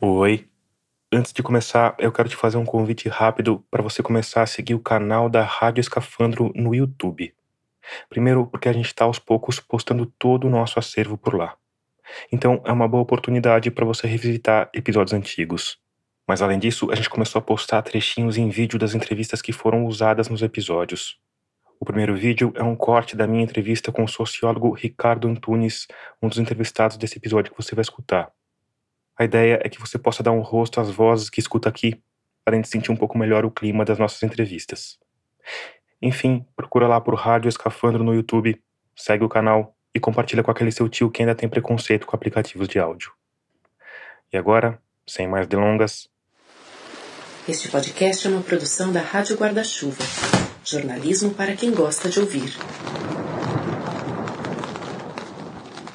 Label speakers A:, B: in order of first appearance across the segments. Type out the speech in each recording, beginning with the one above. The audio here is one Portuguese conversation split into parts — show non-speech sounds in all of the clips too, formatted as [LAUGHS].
A: Oi. Antes de começar, eu quero te fazer um convite rápido para você começar a seguir o canal da Rádio Escafandro no YouTube. Primeiro, porque a gente está aos poucos postando todo o nosso acervo por lá. Então, é uma boa oportunidade para você revisitar episódios antigos. Mas além disso, a gente começou a postar trechinhos em vídeo das entrevistas que foram usadas nos episódios. O primeiro vídeo é um corte da minha entrevista com o sociólogo Ricardo Antunes, um dos entrevistados desse episódio que você vai escutar. A ideia é que você possa dar um rosto às vozes que escuta aqui, além de sentir um pouco melhor o clima das nossas entrevistas. Enfim, procura lá por Rádio Escafandro no YouTube, segue o canal e compartilha com aquele seu tio que ainda tem preconceito com aplicativos de áudio. E agora, sem mais delongas.
B: Este podcast é uma produção da Rádio Guarda-Chuva. Jornalismo para quem gosta de ouvir.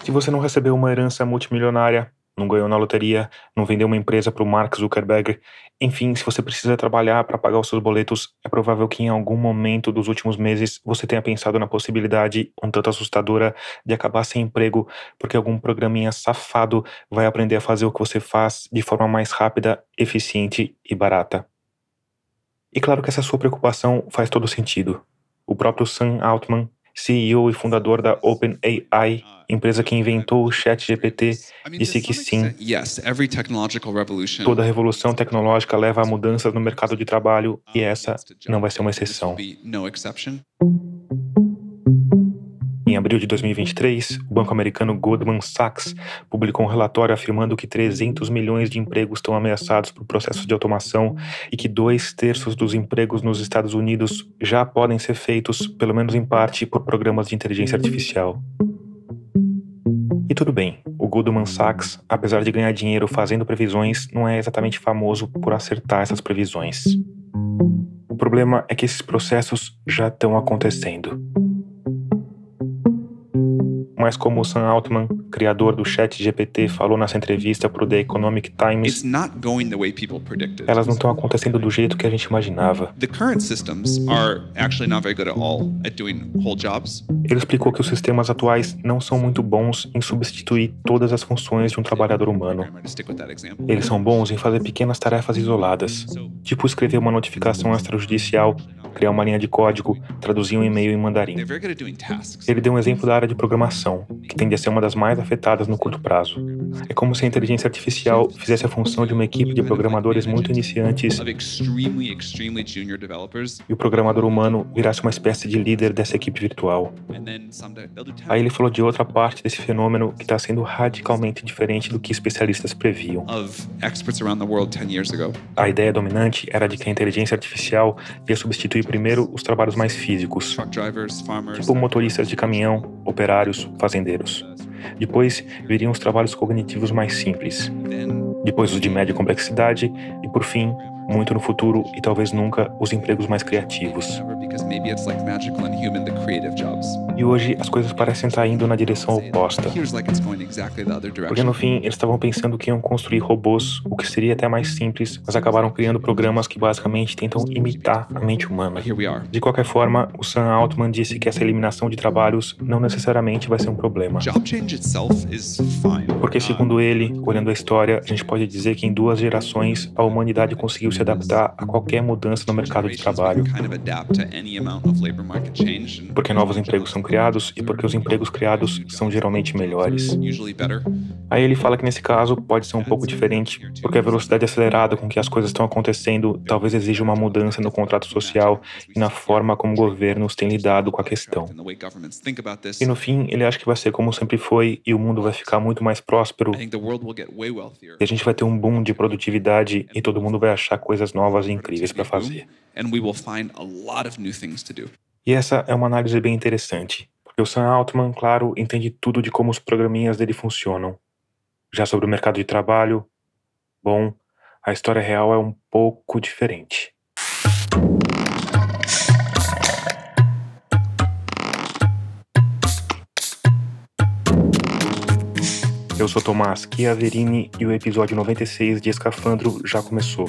A: Se você não recebeu uma herança multimilionária, não ganhou na loteria, não vendeu uma empresa para o Mark Zuckerberg. Enfim, se você precisa trabalhar para pagar os seus boletos, é provável que em algum momento dos últimos meses você tenha pensado na possibilidade, um tanto assustadora, de acabar sem emprego porque algum programinha safado vai aprender a fazer o que você faz de forma mais rápida, eficiente e barata. E claro que essa sua preocupação faz todo sentido. O próprio Sam Altman CEO e fundador da OpenAI, empresa que inventou o ChatGPT, disse que sim, toda revolução tecnológica leva a mudanças no mercado de trabalho e essa não vai ser uma exceção. Em abril de 2023, o banco americano Goldman Sachs publicou um relatório afirmando que 300 milhões de empregos estão ameaçados por processos de automação e que dois terços dos empregos nos Estados Unidos já podem ser feitos, pelo menos em parte, por programas de inteligência artificial. E tudo bem, o Goldman Sachs, apesar de ganhar dinheiro fazendo previsões, não é exatamente famoso por acertar essas previsões. O problema é que esses processos já estão acontecendo mas como o Sam Altman, criador do Chat GPT, falou nessa entrevista para o The Economic Times, elas não estão acontecendo do jeito que a gente imaginava. Ele explicou que os sistemas atuais não são muito bons em substituir todas as funções de um trabalhador humano. Eles são bons em fazer pequenas tarefas isoladas, tipo escrever uma notificação extrajudicial, criar uma linha de código, traduzir um e-mail em mandarim. Ele deu um exemplo da área de programação que tende a ser uma das mais afetadas no curto prazo. É como se a inteligência artificial fizesse a função de uma equipe de programadores muito iniciantes e o programador humano virasse uma espécie de líder dessa equipe virtual. Aí ele falou de outra parte desse fenômeno que está sendo radicalmente diferente do que especialistas previam. A ideia dominante era de que a inteligência artificial ia substituir primeiro os trabalhos mais físicos, tipo motoristas de caminhão, operários, fazendeiros. Depois viriam os trabalhos cognitivos mais simples. Depois os de média complexidade e, por fim, muito no futuro e talvez nunca, os empregos mais criativos. E hoje as coisas parecem estar indo na direção oposta. Porque no fim eles estavam pensando que iam construir robôs, o que seria até mais simples, mas acabaram criando programas que basicamente tentam imitar a mente humana. De qualquer forma, o Sam Altman disse que essa eliminação de trabalhos não necessariamente vai ser um problema. Porque, segundo ele, olhando a história, a gente pode dizer que em duas gerações a humanidade conseguiu se adaptar a qualquer mudança no mercado de trabalho. Porque novos empregos são criados e porque os empregos criados são geralmente melhores. Aí ele fala que nesse caso pode ser um pouco diferente, porque a velocidade acelerada com que as coisas estão acontecendo talvez exija uma mudança no contrato social e na forma como governos têm lidado com a questão. E no fim, ele acha que vai ser como sempre foi e o mundo vai ficar muito mais próspero. E a gente vai ter um boom de produtividade e todo mundo vai achar coisas novas e incríveis para fazer. E essa é uma análise bem interessante, porque o Sam Altman, claro, entende tudo de como os programinhas dele funcionam. Já sobre o mercado de trabalho, bom, a história real é um pouco diferente. Eu sou Tomás Chiaverini e o episódio 96 de Escafandro já começou.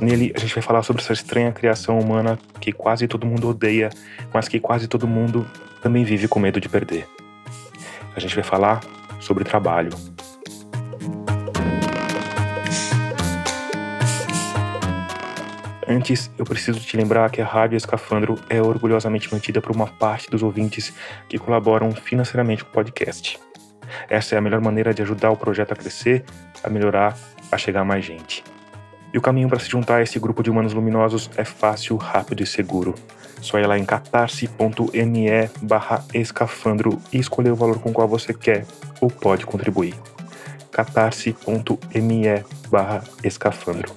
A: Nele a gente vai falar sobre essa estranha criação humana que quase todo mundo odeia, mas que quase todo mundo também vive com medo de perder. A gente vai falar sobre trabalho. Antes, eu preciso te lembrar que a Rádio Escafandro é orgulhosamente mantida por uma parte dos ouvintes que colaboram financeiramente com o podcast. Essa é a melhor maneira de ajudar o projeto a crescer, a melhorar, a chegar a mais gente. E o caminho para se juntar a esse grupo de humanos luminosos é fácil, rápido e seguro. Só ir lá em catarse.me barra escafandro e escolher o valor com qual você quer ou pode contribuir. catarse.me barra escafandro.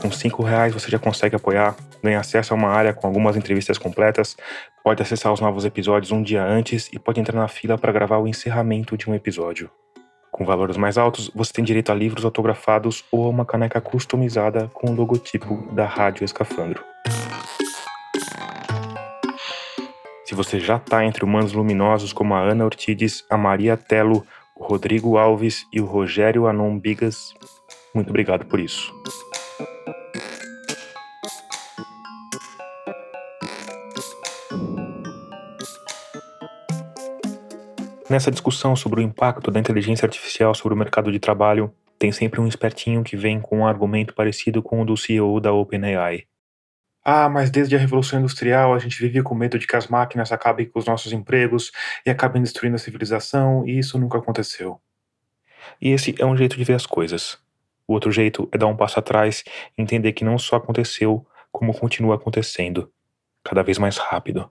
A: Com cinco reais você já consegue apoiar, ganha acesso a uma área com algumas entrevistas completas, pode acessar os novos episódios um dia antes e pode entrar na fila para gravar o encerramento de um episódio. Com valores mais altos, você tem direito a livros autografados ou a uma caneca customizada com o logotipo da Rádio Escafandro. Se você já está entre humanos luminosos como a Ana Ortides, a Maria Telo, o Rodrigo Alves e o Rogério Anon Bigas, muito obrigado por isso. Nessa discussão sobre o impacto da inteligência artificial sobre o mercado de trabalho, tem sempre um espertinho que vem com um argumento parecido com o do CEO da OpenAI. Ah, mas desde a Revolução Industrial a gente vive com medo de que as máquinas acabem com os nossos empregos e acabem destruindo a civilização, e isso nunca aconteceu. E esse é um jeito de ver as coisas. O outro jeito é dar um passo atrás e entender que não só aconteceu, como continua acontecendo, cada vez mais rápido.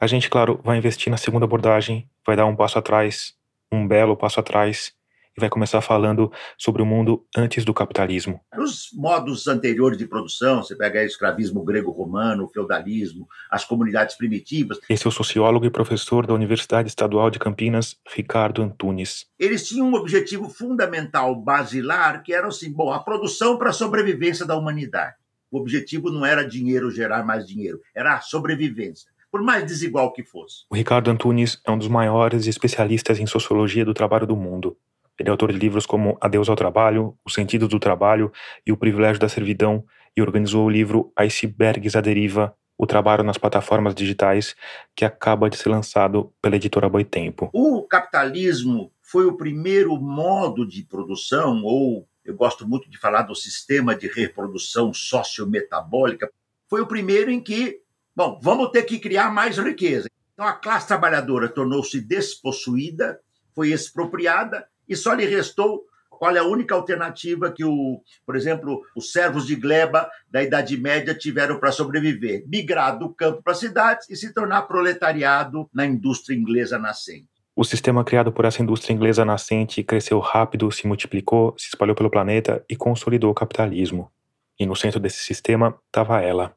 A: A gente, claro, vai investir na segunda abordagem, vai dar um passo atrás, um belo passo atrás, e vai começar falando sobre o mundo antes do capitalismo.
C: Nos modos anteriores de produção, você pega o escravismo grego-romano, o feudalismo, as comunidades primitivas.
A: Esse é o sociólogo e professor da Universidade Estadual de Campinas, Ricardo Antunes.
C: Eles tinham um objetivo fundamental, basilar, que era assim, bom, a produção para a sobrevivência da humanidade. O objetivo não era dinheiro gerar mais dinheiro, era a sobrevivência por mais desigual que fosse.
A: O Ricardo Antunes é um dos maiores especialistas em sociologia do trabalho do mundo. Ele é autor de livros como Adeus ao Trabalho, O Sentido do Trabalho e O Privilégio da Servidão e organizou o livro Icebergs à Deriva, o trabalho nas plataformas digitais, que acaba de ser lançado pela editora Boitempo.
C: O capitalismo foi o primeiro modo de produção, ou eu gosto muito de falar do sistema de reprodução sociometabólica, foi o primeiro em que Bom, vamos ter que criar mais riqueza. Então a classe trabalhadora tornou-se despossuída, foi expropriada e só lhe restou qual é a única alternativa que o, por exemplo, os servos de gleba da Idade Média tiveram para sobreviver? Migrar do campo para as cidades e se tornar proletariado na indústria inglesa nascente.
A: O sistema criado por essa indústria inglesa nascente cresceu rápido, se multiplicou, se espalhou pelo planeta e consolidou o capitalismo. E no centro desse sistema estava ela,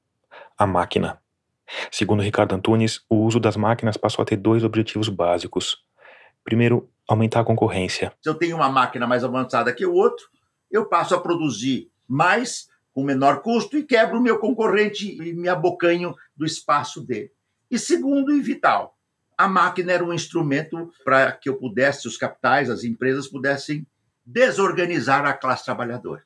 A: a máquina. Segundo Ricardo Antunes, o uso das máquinas passou a ter dois objetivos básicos. Primeiro, aumentar a concorrência.
C: Se eu tenho uma máquina mais avançada que o outro, eu passo a produzir mais com menor custo e quebro o meu concorrente e me abocanho do espaço dele. E segundo e vital, a máquina era um instrumento para que eu pudesse, os capitais, as empresas pudessem desorganizar a classe trabalhadora.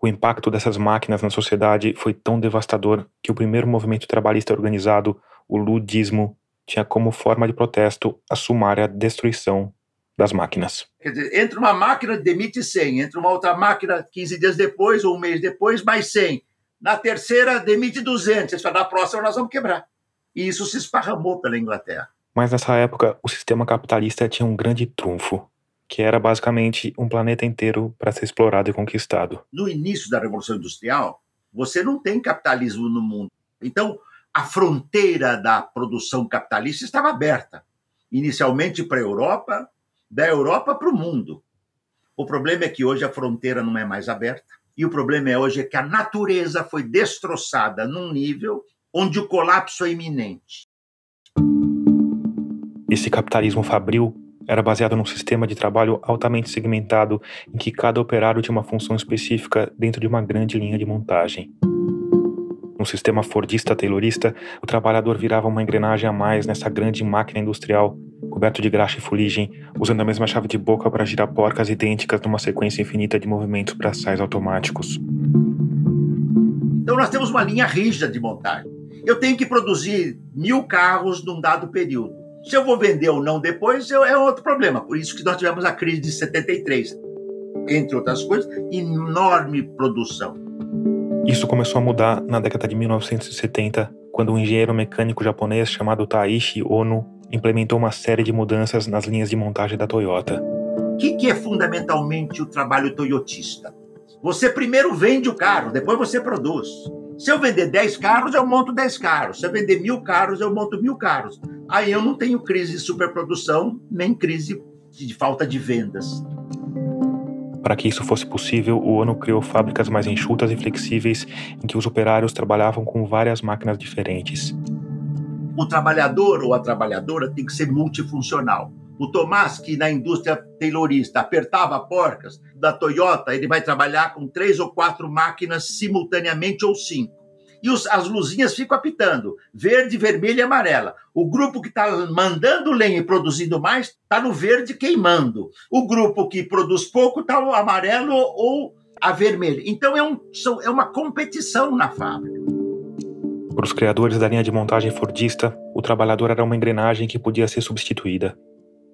A: O impacto dessas máquinas na sociedade foi tão devastador que o primeiro movimento trabalhista organizado, o ludismo, tinha como forma de protesto a sumária destruição das máquinas.
C: Quer dizer, entra uma máquina, demite 100, entra uma outra máquina 15 dias depois ou um mês depois, mais 100. Na terceira, demite 200. Você fala, na próxima nós vamos quebrar. E isso se esparramou pela Inglaterra.
A: Mas nessa época, o sistema capitalista tinha um grande trunfo que era basicamente um planeta inteiro para ser explorado e conquistado.
C: No início da Revolução Industrial, você não tem capitalismo no mundo. Então, a fronteira da produção capitalista estava aberta, inicialmente para a Europa, da Europa para o mundo. O problema é que hoje a fronteira não é mais aberta, e o problema é hoje é que a natureza foi destroçada num nível onde o colapso é iminente.
A: Esse capitalismo fabril era baseado num sistema de trabalho altamente segmentado em que cada operário tinha uma função específica dentro de uma grande linha de montagem. No sistema fordista-taylorista, o trabalhador virava uma engrenagem a mais nessa grande máquina industrial, coberto de graxa e fuligem, usando a mesma chave de boca para girar porcas idênticas numa sequência infinita de movimentos braçais automáticos.
C: Então nós temos uma linha rígida de montagem. Eu tenho que produzir mil carros num dado período. Se eu vou vender ou não depois é outro problema. Por isso que nós tivemos a crise de 73. entre outras coisas, enorme produção.
A: Isso começou a mudar na década de 1970, quando um engenheiro mecânico japonês chamado Taishi Ono implementou uma série de mudanças nas linhas de montagem da Toyota.
C: O que, que é fundamentalmente o trabalho toyotista? Você primeiro vende o carro, depois você produz. Se eu vender 10 carros, eu monto 10 carros. Se eu vender mil carros, eu monto mil carros. Aí eu não tenho crise de superprodução, nem crise de falta de vendas.
A: Para que isso fosse possível, o ONU criou fábricas mais enxutas e flexíveis em que os operários trabalhavam com várias máquinas diferentes.
C: O trabalhador ou a trabalhadora tem que ser multifuncional. O Tomás, que na indústria taylorista apertava porcas, da Toyota, ele vai trabalhar com três ou quatro máquinas simultaneamente ou cinco e os, as luzinhas ficam apitando, verde, vermelha e amarela. O grupo que está mandando lenha e produzindo mais está no verde queimando. O grupo que produz pouco está o amarelo ou a vermelha. Então é, um, é uma competição na fábrica.
A: Para os criadores da linha de montagem fordista, o trabalhador era uma engrenagem que podia ser substituída.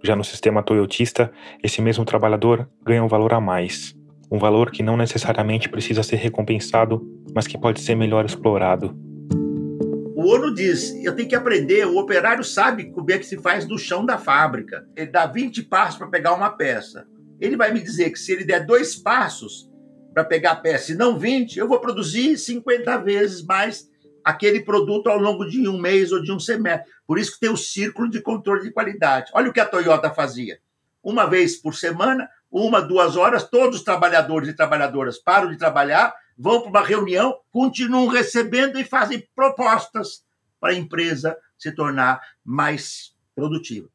A: Já no sistema toyotista, esse mesmo trabalhador ganha um valor a mais, um valor que não necessariamente precisa ser recompensado, mas que pode ser melhor explorado.
C: O ONU diz: eu tenho que aprender, o operário sabe como é que se faz no chão da fábrica. Ele dá 20 passos para pegar uma peça. Ele vai me dizer que se ele der dois passos para pegar a peça e não 20, eu vou produzir 50 vezes mais aquele produto ao longo de um mês ou de um semestre. Por isso que tem o círculo de controle de qualidade. Olha o que a Toyota fazia. Uma vez por semana, uma, duas horas, todos os trabalhadores e trabalhadoras param de trabalhar, vão para uma reunião, continuam recebendo e fazem propostas para a empresa se tornar mais produtiva.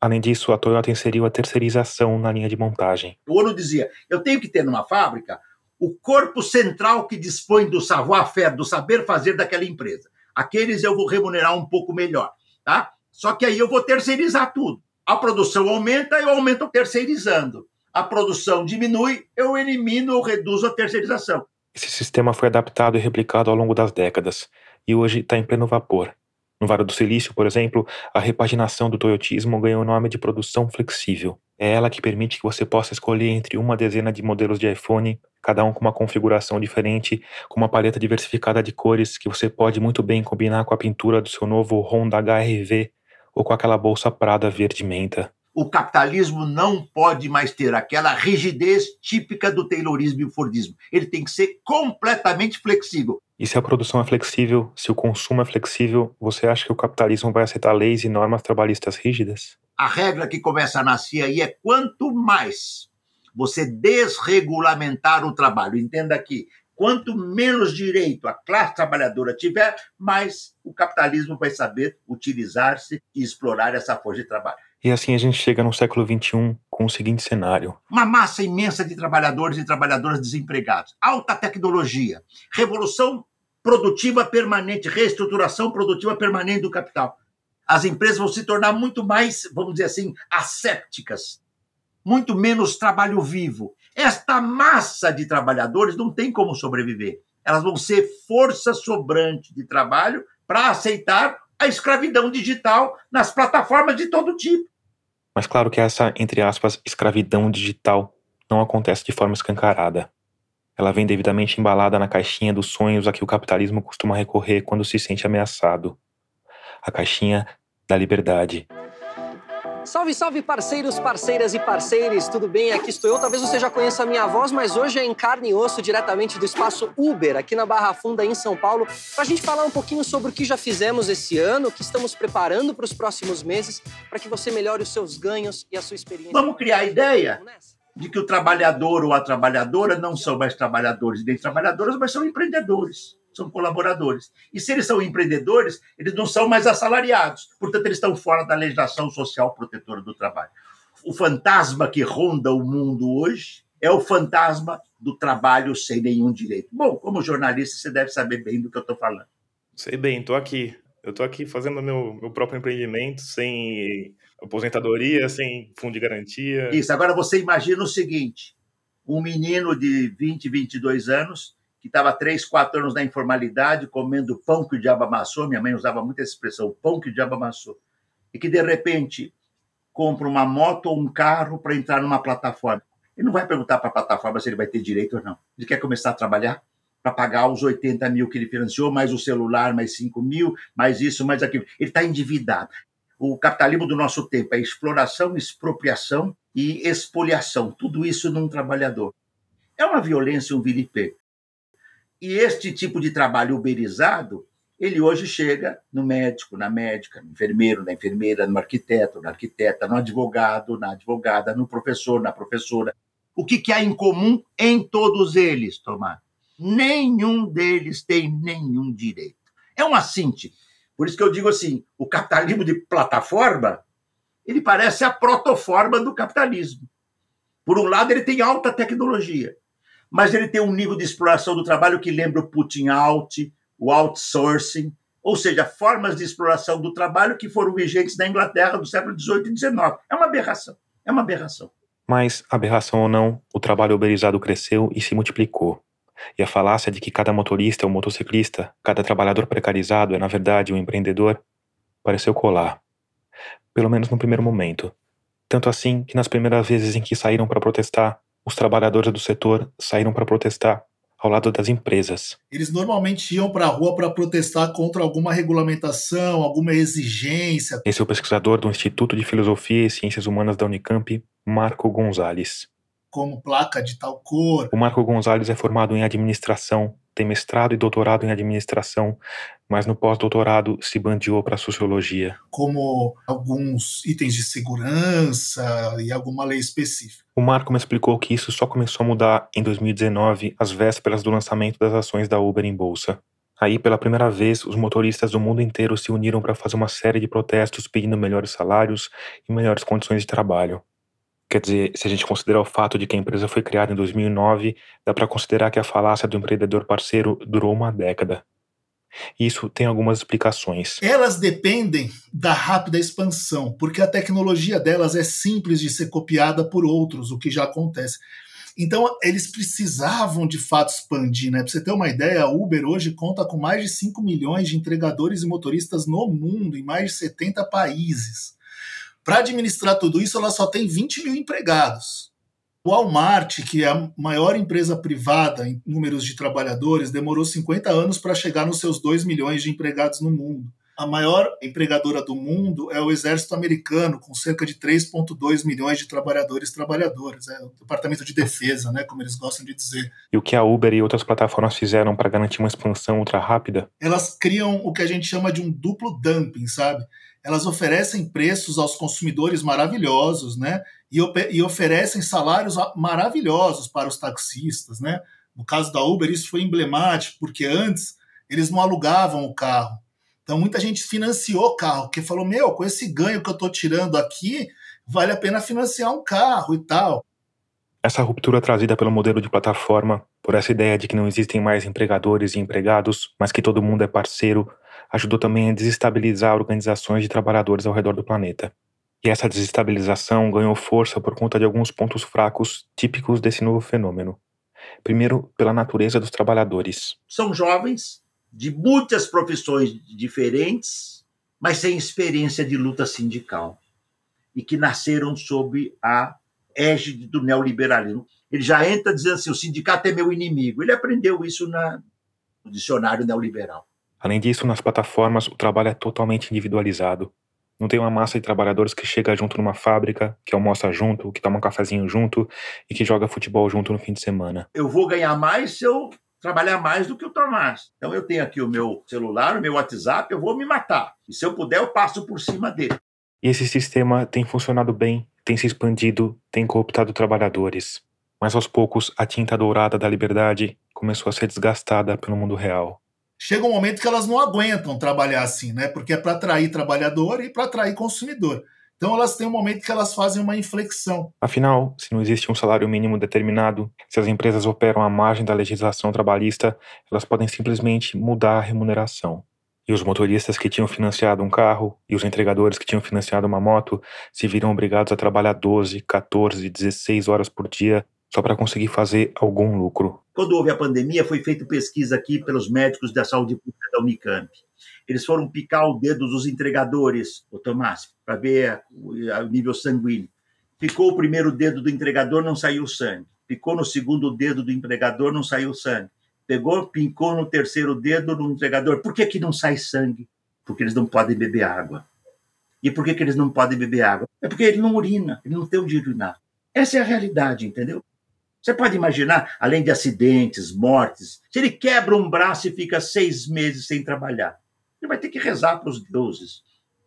A: Além disso, a Toyota inseriu a terceirização na linha de montagem.
C: O ONU dizia: eu tenho que ter numa fábrica o corpo central que dispõe do savoir-faire, do saber fazer daquela empresa. Aqueles eu vou remunerar um pouco melhor, tá? Só que aí eu vou terceirizar tudo. A produção aumenta, eu aumento terceirizando a produção diminui, eu elimino ou reduzo a terceirização.
A: Esse sistema foi adaptado e replicado ao longo das décadas e hoje está em pleno vapor. No Vale do Silício, por exemplo, a repaginação do toyotismo ganhou o nome de produção flexível. É ela que permite que você possa escolher entre uma dezena de modelos de iPhone, cada um com uma configuração diferente, com uma paleta diversificada de cores que você pode muito bem combinar com a pintura do seu novo Honda HRV ou com aquela bolsa Prada verde menta
C: o capitalismo não pode mais ter aquela rigidez típica do Taylorismo e Fordismo. Ele tem que ser completamente flexível.
A: E se a produção é flexível, se o consumo é flexível, você acha que o capitalismo vai aceitar leis e normas trabalhistas rígidas?
C: A regra que começa a nascer aí é quanto mais você desregulamentar o trabalho. Entenda aqui, quanto menos direito a classe trabalhadora tiver, mais o capitalismo vai saber utilizar-se e explorar essa força de trabalho.
A: E assim a gente chega no século XXI com o seguinte cenário:
C: uma massa imensa de trabalhadores e trabalhadoras desempregados, alta tecnologia, revolução produtiva permanente, reestruturação produtiva permanente do capital. As empresas vão se tornar muito mais, vamos dizer assim, assépticas, muito menos trabalho vivo. Esta massa de trabalhadores não tem como sobreviver. Elas vão ser força sobrante de trabalho para aceitar a escravidão digital nas plataformas de todo tipo.
A: Mas claro que essa, entre aspas, escravidão digital não acontece de forma escancarada. Ela vem devidamente embalada na caixinha dos sonhos a que o capitalismo costuma recorrer quando se sente ameaçado. A caixinha da liberdade.
D: Salve, salve, parceiros, parceiras e parceiros, tudo bem? Aqui estou eu. Talvez você já conheça a minha voz, mas hoje é em carne e osso, diretamente do espaço Uber, aqui na Barra Funda, em São Paulo, para a gente falar um pouquinho sobre o que já fizemos esse ano, o que estamos preparando para os próximos meses, para que você melhore os seus ganhos e a sua experiência.
C: Vamos criar a ideia de que o trabalhador ou a trabalhadora não são mais trabalhadores nem trabalhadoras, mas são empreendedores são colaboradores. E se eles são empreendedores, eles não são mais assalariados. Portanto, eles estão fora da legislação social protetora do trabalho. O fantasma que ronda o mundo hoje é o fantasma do trabalho sem nenhum direito. Bom, como jornalista, você deve saber bem do que eu estou falando.
A: Sei bem, estou aqui. Eu estou aqui fazendo meu, meu próprio empreendimento sem aposentadoria, sem fundo de garantia.
C: Isso. Agora você imagina o seguinte: um menino de 20, 22 anos que estava três, quatro anos na informalidade, comendo pão que o diabo amassou, minha mãe usava muito essa expressão, pão que o diabo amassou, e que de repente compra uma moto ou um carro para entrar numa plataforma. Ele não vai perguntar para a plataforma se ele vai ter direito ou não. Ele quer começar a trabalhar para pagar os 80 mil que ele financiou, mais o celular, mais 5 mil, mais isso, mais aquilo. Ele está endividado. O capitalismo do nosso tempo é exploração, expropriação e expoliação. Tudo isso num trabalhador. É uma violência, um vilipêndio. E este tipo de trabalho uberizado, ele hoje chega no médico, na médica, no enfermeiro, na enfermeira, no arquiteto, na arquiteta, no advogado, na advogada, no professor, na professora. O que, que há em comum em todos eles, Tomás? Nenhum deles tem nenhum direito. É um assinte. Por isso que eu digo assim, o capitalismo de plataforma, ele parece a protoforma do capitalismo. Por um lado, ele tem alta tecnologia mas ele tem um nível de exploração do trabalho que lembra o putting out, o outsourcing, ou seja, formas de exploração do trabalho que foram vigentes na Inglaterra do século XVIII e XIX. É uma aberração. É uma aberração.
A: Mas, aberração ou não, o trabalho uberizado cresceu e se multiplicou. E a falácia de que cada motorista é um motociclista, cada trabalhador precarizado é, na verdade, um empreendedor, pareceu colar. Pelo menos no primeiro momento. Tanto assim que nas primeiras vezes em que saíram para protestar, os trabalhadores do setor saíram para protestar ao lado das empresas.
E: Eles normalmente iam para a rua para protestar contra alguma regulamentação, alguma exigência.
A: Esse é o pesquisador do Instituto de Filosofia e Ciências Humanas da Unicamp, Marco Gonzalez.
E: Como placa de tal cor.
A: O Marco Gonzalez é formado em administração tem mestrado e doutorado em administração, mas no pós-doutorado se bandiou para sociologia.
E: Como alguns itens de segurança e alguma lei específica.
A: O Marco me explicou que isso só começou a mudar em 2019, às vésperas do lançamento das ações da Uber em bolsa. Aí, pela primeira vez, os motoristas do mundo inteiro se uniram para fazer uma série de protestos pedindo melhores salários e melhores condições de trabalho. Quer dizer, se a gente considerar o fato de que a empresa foi criada em 2009, dá para considerar que a falácia do empreendedor parceiro durou uma década. Isso tem algumas explicações.
E: Elas dependem da rápida expansão, porque a tecnologia delas é simples de ser copiada por outros, o que já acontece. Então, eles precisavam de fato expandir, né? Para você ter uma ideia, a Uber hoje conta com mais de 5 milhões de entregadores e motoristas no mundo, em mais de 70 países. Para administrar tudo isso, ela só tem 20 mil empregados. O Walmart, que é a maior empresa privada em números de trabalhadores, demorou 50 anos para chegar nos seus 2 milhões de empregados no mundo. A maior empregadora do mundo é o Exército Americano, com cerca de 3,2 milhões de trabalhadores e trabalhadoras. É o Departamento de Defesa, né, como eles gostam de dizer.
A: E o que a Uber e outras plataformas fizeram para garantir uma expansão ultra rápida?
E: Elas criam o que a gente chama de um duplo dumping, sabe? Elas oferecem preços aos consumidores maravilhosos, né? E, e, oferecem salários maravilhosos para os taxistas, né? No caso da Uber, isso foi emblemático, porque antes eles não alugavam o carro. Então muita gente financiou o carro, porque falou: meu, com esse ganho que eu estou tirando aqui, vale a pena financiar um carro e tal.
A: Essa ruptura trazida pelo modelo de plataforma, por essa ideia de que não existem mais empregadores e empregados, mas que todo mundo é parceiro, ajudou também a desestabilizar organizações de trabalhadores ao redor do planeta. E essa desestabilização ganhou força por conta de alguns pontos fracos típicos desse novo fenômeno. Primeiro, pela natureza dos trabalhadores.
C: São jovens de muitas profissões diferentes, mas sem experiência de luta sindical e que nasceram sob a égide do neoliberalismo. Ele já entra dizendo assim: o sindicato é meu inimigo. Ele aprendeu isso na, no dicionário neoliberal.
A: Além disso, nas plataformas, o trabalho é totalmente individualizado. Não tem uma massa de trabalhadores que chega junto numa fábrica, que almoça junto, que toma um cafezinho junto e que joga futebol junto no fim de semana.
C: Eu vou ganhar mais se eu trabalhar mais do que o Tomás. Então eu tenho aqui o meu celular, o meu WhatsApp, eu vou me matar. E se eu puder, eu passo por cima dele.
A: E esse sistema tem funcionado bem, tem se expandido, tem cooptado trabalhadores. Mas aos poucos, a tinta dourada da liberdade começou a ser desgastada pelo mundo real
E: chega um momento que elas não aguentam trabalhar assim, né? Porque é para atrair trabalhador e para atrair consumidor. Então elas têm um momento que elas fazem uma inflexão.
A: Afinal, se não existe um salário mínimo determinado, se as empresas operam à margem da legislação trabalhista, elas podem simplesmente mudar a remuneração. E os motoristas que tinham financiado um carro e os entregadores que tinham financiado uma moto se viram obrigados a trabalhar 12, 14, 16 horas por dia só para conseguir fazer algum lucro.
C: Quando houve a pandemia, foi feita pesquisa aqui pelos médicos da saúde pública da Unicamp. Eles foram picar o dedo dos entregadores, o Tomás, para ver o nível sanguíneo. Picou o primeiro dedo do entregador, não saiu sangue. Picou no segundo dedo do empregador, não saiu sangue. Pegou, pincou no terceiro dedo do entregador. Por que, que não sai sangue? Porque eles não podem beber água. E por que, que eles não podem beber água? É porque ele não urina, ele não tem onde urinar. Essa é a realidade, entendeu? Você pode imaginar, além de acidentes, mortes, se ele quebra um braço e fica seis meses sem trabalhar, ele vai ter que rezar para os deuses.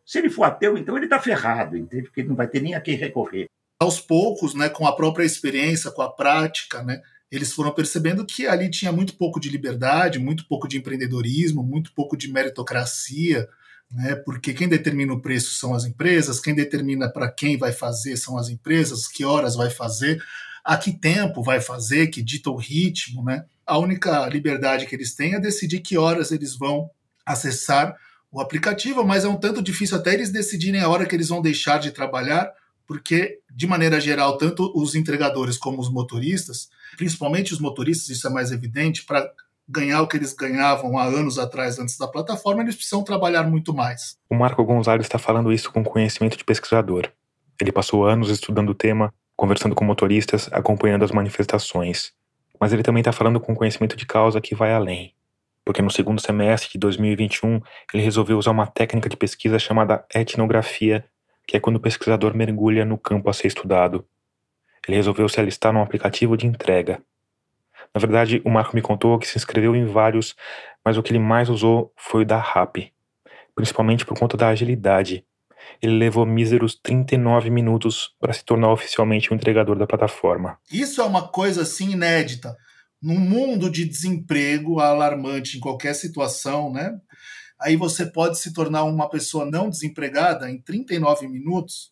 C: Se ele for ateu, então ele está ferrado, entende? Porque ele não vai ter nem a quem recorrer.
E: Aos poucos, né, com a própria experiência, com a prática, né, eles foram percebendo que ali tinha muito pouco de liberdade, muito pouco de empreendedorismo, muito pouco de meritocracia, né, porque quem determina o preço são as empresas, quem determina para quem vai fazer são as empresas, que horas vai fazer, a que tempo vai fazer, que dita o ritmo. Né? A única liberdade que eles têm é decidir que horas eles vão acessar o aplicativo, mas é um tanto difícil até eles decidirem a hora que eles vão deixar de trabalhar, porque, de maneira geral, tanto os entregadores como os motoristas, principalmente os motoristas, isso é mais evidente, para ganhar o que eles ganhavam há anos atrás antes da plataforma, eles precisam trabalhar muito mais.
A: O Marco Gonzalez está falando isso com conhecimento de pesquisador. Ele passou anos estudando o tema, conversando com motoristas, acompanhando as manifestações. Mas ele também está falando com conhecimento de causa que vai além. Porque no segundo semestre de 2021, ele resolveu usar uma técnica de pesquisa chamada etnografia, que é quando o pesquisador mergulha no campo a ser estudado. Ele resolveu se alistar num aplicativo de entrega. Na verdade, o Marco me contou que se inscreveu em vários, mas o que ele mais usou foi o da RAP, principalmente por conta da agilidade. Ele levou míseros 39 minutos para se tornar oficialmente o um entregador da plataforma.
E: Isso é uma coisa assim inédita. Num mundo de desemprego alarmante em qualquer situação, né? Aí você pode se tornar uma pessoa não desempregada em 39 minutos.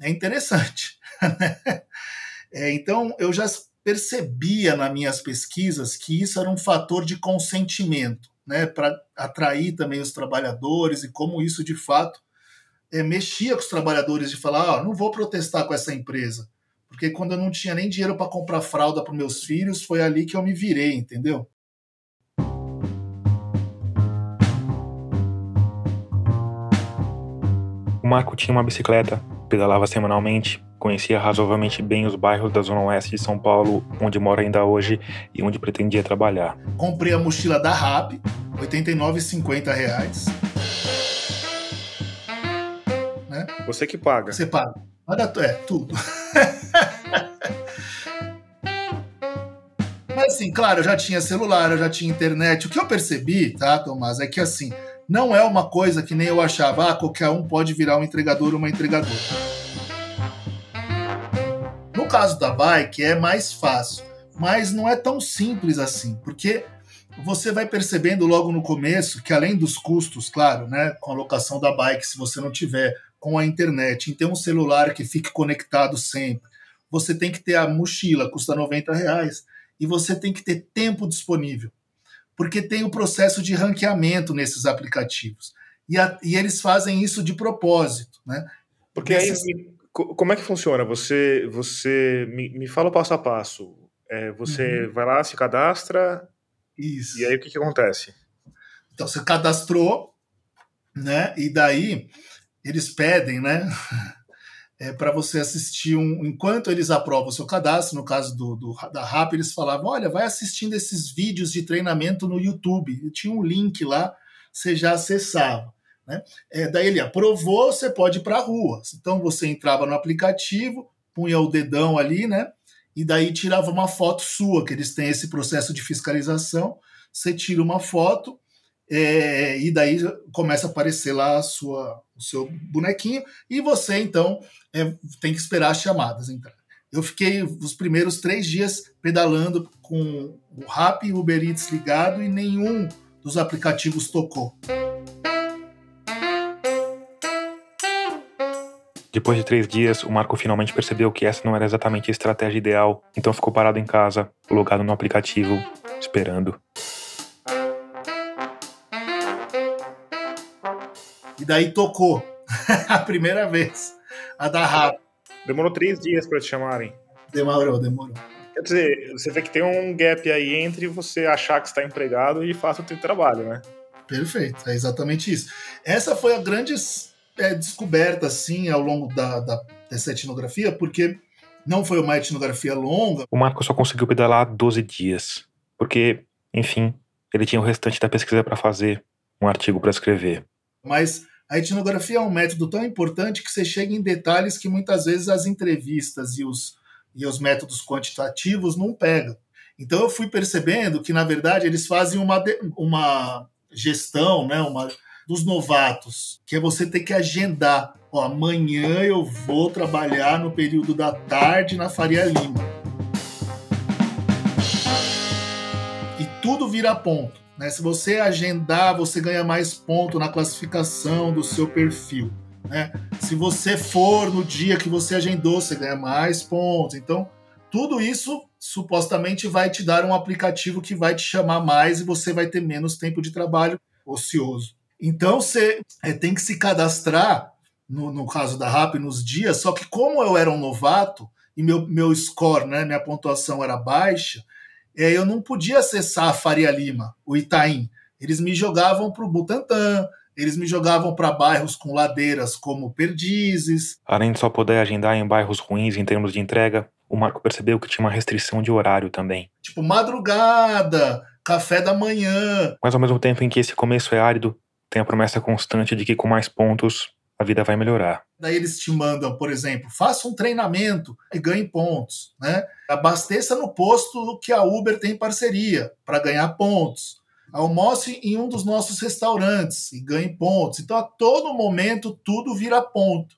E: É interessante. [LAUGHS] Né? é, então, eu já percebia nas minhas pesquisas que isso era um fator de consentimento, né, para atrair também os trabalhadores e como isso de fato é, mexia com os trabalhadores de falar, oh, não vou protestar com essa empresa, porque quando eu não tinha nem dinheiro para comprar fralda para meus filhos, foi ali que eu me virei, entendeu?
A: O Marco tinha uma bicicleta, pedalava semanalmente Conhecia razoavelmente bem os bairros da Zona Oeste de São Paulo, onde mora ainda hoje e onde pretendia trabalhar.
E: Comprei a mochila da RAP, R$ 89,50
A: Você que paga.
E: Você paga. Paga é, tudo. [LAUGHS] Mas assim, claro, eu já tinha celular, eu já tinha internet. O que eu percebi, tá, Tomás, é que assim, não é uma coisa que nem eu achava, ah, qualquer um pode virar um entregador ou uma entregadora caso da bike é mais fácil, mas não é tão simples assim, porque você vai percebendo logo no começo que além dos custos, claro, né, com a locação da bike, se você não tiver com a internet, em ter um celular que fique conectado sempre, você tem que ter a mochila, custa 90 reais, e você tem que ter tempo disponível, porque tem o processo de ranqueamento nesses aplicativos. E, a, e eles fazem isso de propósito, né?
A: Porque Nesses... aí como é que funciona? Você, você me, me fala o passo a passo. É, você uhum. vai lá, se cadastra. Isso. E aí o que, que acontece?
E: Então você cadastrou, né? E daí eles pedem, né? [LAUGHS] É, para você assistir um. Enquanto eles aprovam o seu cadastro, no caso do, do, da RAP, eles falavam: olha, vai assistindo esses vídeos de treinamento no YouTube. E tinha um link lá, você já acessava. Né? É, daí ele aprovou, você pode ir para a rua. Então você entrava no aplicativo, punha o dedão ali, né? E daí tirava uma foto sua, que eles têm esse processo de fiscalização. Você tira uma foto é, e daí começa a aparecer lá a sua, o seu bonequinho e você então é, tem que esperar as chamadas entrar. Eu fiquei os primeiros três dias pedalando com o Rap e o Uber Eats ligado e nenhum dos aplicativos tocou.
A: Depois de três dias, o Marco finalmente percebeu que essa não era exatamente a estratégia ideal, então ficou parado em casa, logado no aplicativo, esperando.
E: E daí tocou [LAUGHS] a primeira vez, a da rápido.
A: Demorou três dias para te chamarem.
E: Demorou, demorou.
A: Quer dizer, você vê que tem um gap aí entre você achar que está empregado e faça o seu trabalho, né?
E: Perfeito, é exatamente isso. Essa foi a grande é, descoberta, assim, ao longo da, da, dessa etnografia, porque não foi uma etnografia longa.
A: O Marco só conseguiu pedalar 12 dias, porque, enfim, ele tinha o restante da pesquisa para fazer, um artigo para escrever.
E: Mas a etnografia é um método tão importante que você chega em detalhes que muitas vezes as entrevistas e os, e os métodos quantitativos não pegam. Então eu fui percebendo que, na verdade, eles fazem uma, uma gestão, né, uma, dos novatos, que é você ter que agendar. Ó, amanhã eu vou trabalhar no período da tarde na Faria Lima. E tudo vira ponto. Né? Se você agendar, você ganha mais ponto na classificação do seu perfil. Né? Se você for no dia que você agendou, você ganha mais pontos. Então, tudo isso supostamente vai te dar um aplicativo que vai te chamar mais e você vai ter menos tempo de trabalho ocioso. Então você é, tem que se cadastrar, no, no caso da RAP, nos dias, só que como eu era um novato e meu, meu score, né, minha pontuação era baixa, é, eu não podia acessar a Faria Lima, o Itaim. Eles me jogavam para o Butantã, eles me jogavam para bairros com ladeiras como Perdizes.
A: Além de só poder agendar em bairros ruins em termos de entrega, o Marco percebeu que tinha uma restrição de horário também.
E: Tipo, madrugada, café da manhã.
A: Mas ao mesmo tempo em que esse começo é árido, tem a promessa constante de que com mais pontos a vida vai melhorar.
E: Daí eles te mandam, por exemplo, faça um treinamento e ganhe pontos, né? Abasteça no posto que a Uber tem parceria para ganhar pontos. Almoce em um dos nossos restaurantes e ganhe pontos. Então, a todo momento, tudo vira ponto.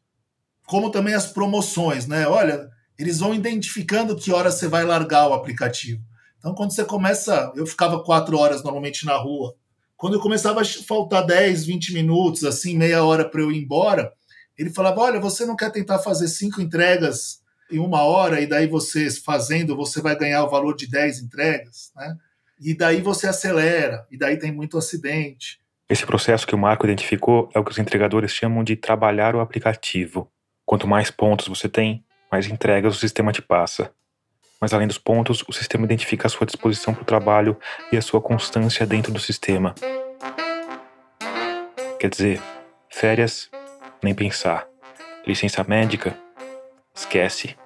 E: Como também as promoções, né? Olha, eles vão identificando que hora você vai largar o aplicativo. Então, quando você começa, eu ficava quatro horas normalmente na rua. Quando eu começava a faltar 10, 20 minutos, assim, meia hora para eu ir embora, ele falava: Olha, você não quer tentar fazer cinco entregas em uma hora e daí você fazendo, você vai ganhar o valor de 10 entregas, né? E daí você acelera, e daí tem muito acidente.
A: Esse processo que o Marco identificou é o que os entregadores chamam de trabalhar o aplicativo. Quanto mais pontos você tem, mais entregas o sistema te passa. Mas além dos pontos, o sistema identifica a sua disposição para o trabalho e a sua constância dentro do sistema. Quer dizer, férias, nem pensar. Licença médica, esquece.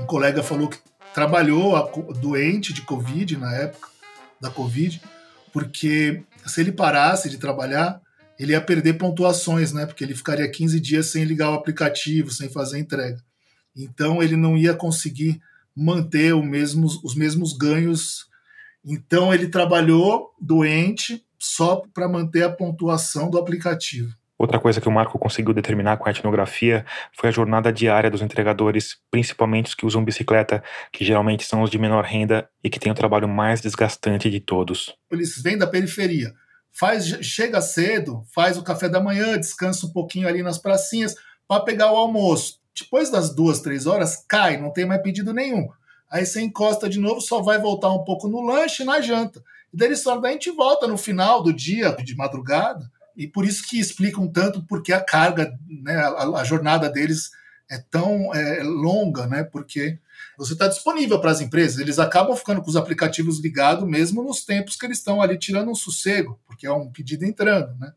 E: Um colega falou que trabalhou doente de Covid na época da Covid, porque se ele parasse de trabalhar, ele ia perder pontuações, né? Porque ele ficaria 15 dias sem ligar o aplicativo, sem fazer entrega. Então ele não ia conseguir manter mesmo, os mesmos ganhos. Então ele trabalhou doente só para manter a pontuação do aplicativo.
A: Outra coisa que o Marco conseguiu determinar com a etnografia foi a jornada diária dos entregadores, principalmente os que usam bicicleta, que geralmente são os de menor renda e que têm o trabalho mais desgastante de todos.
E: Eles vêm da periferia faz chega cedo, faz o café da manhã, descansa um pouquinho ali nas pracinhas para pegar o almoço. Depois das duas, três horas, cai, não tem mais pedido nenhum. Aí você encosta de novo, só vai voltar um pouco no lanche e na janta. E daí, só, a gente volta no final do dia, de madrugada, e por isso que explicam tanto porque a carga, né, a, a jornada deles é tão é, longa, né? Porque você está disponível para as empresas, eles acabam ficando com os aplicativos ligados mesmo nos tempos que eles estão ali tirando um sossego, porque é um pedido entrando, né?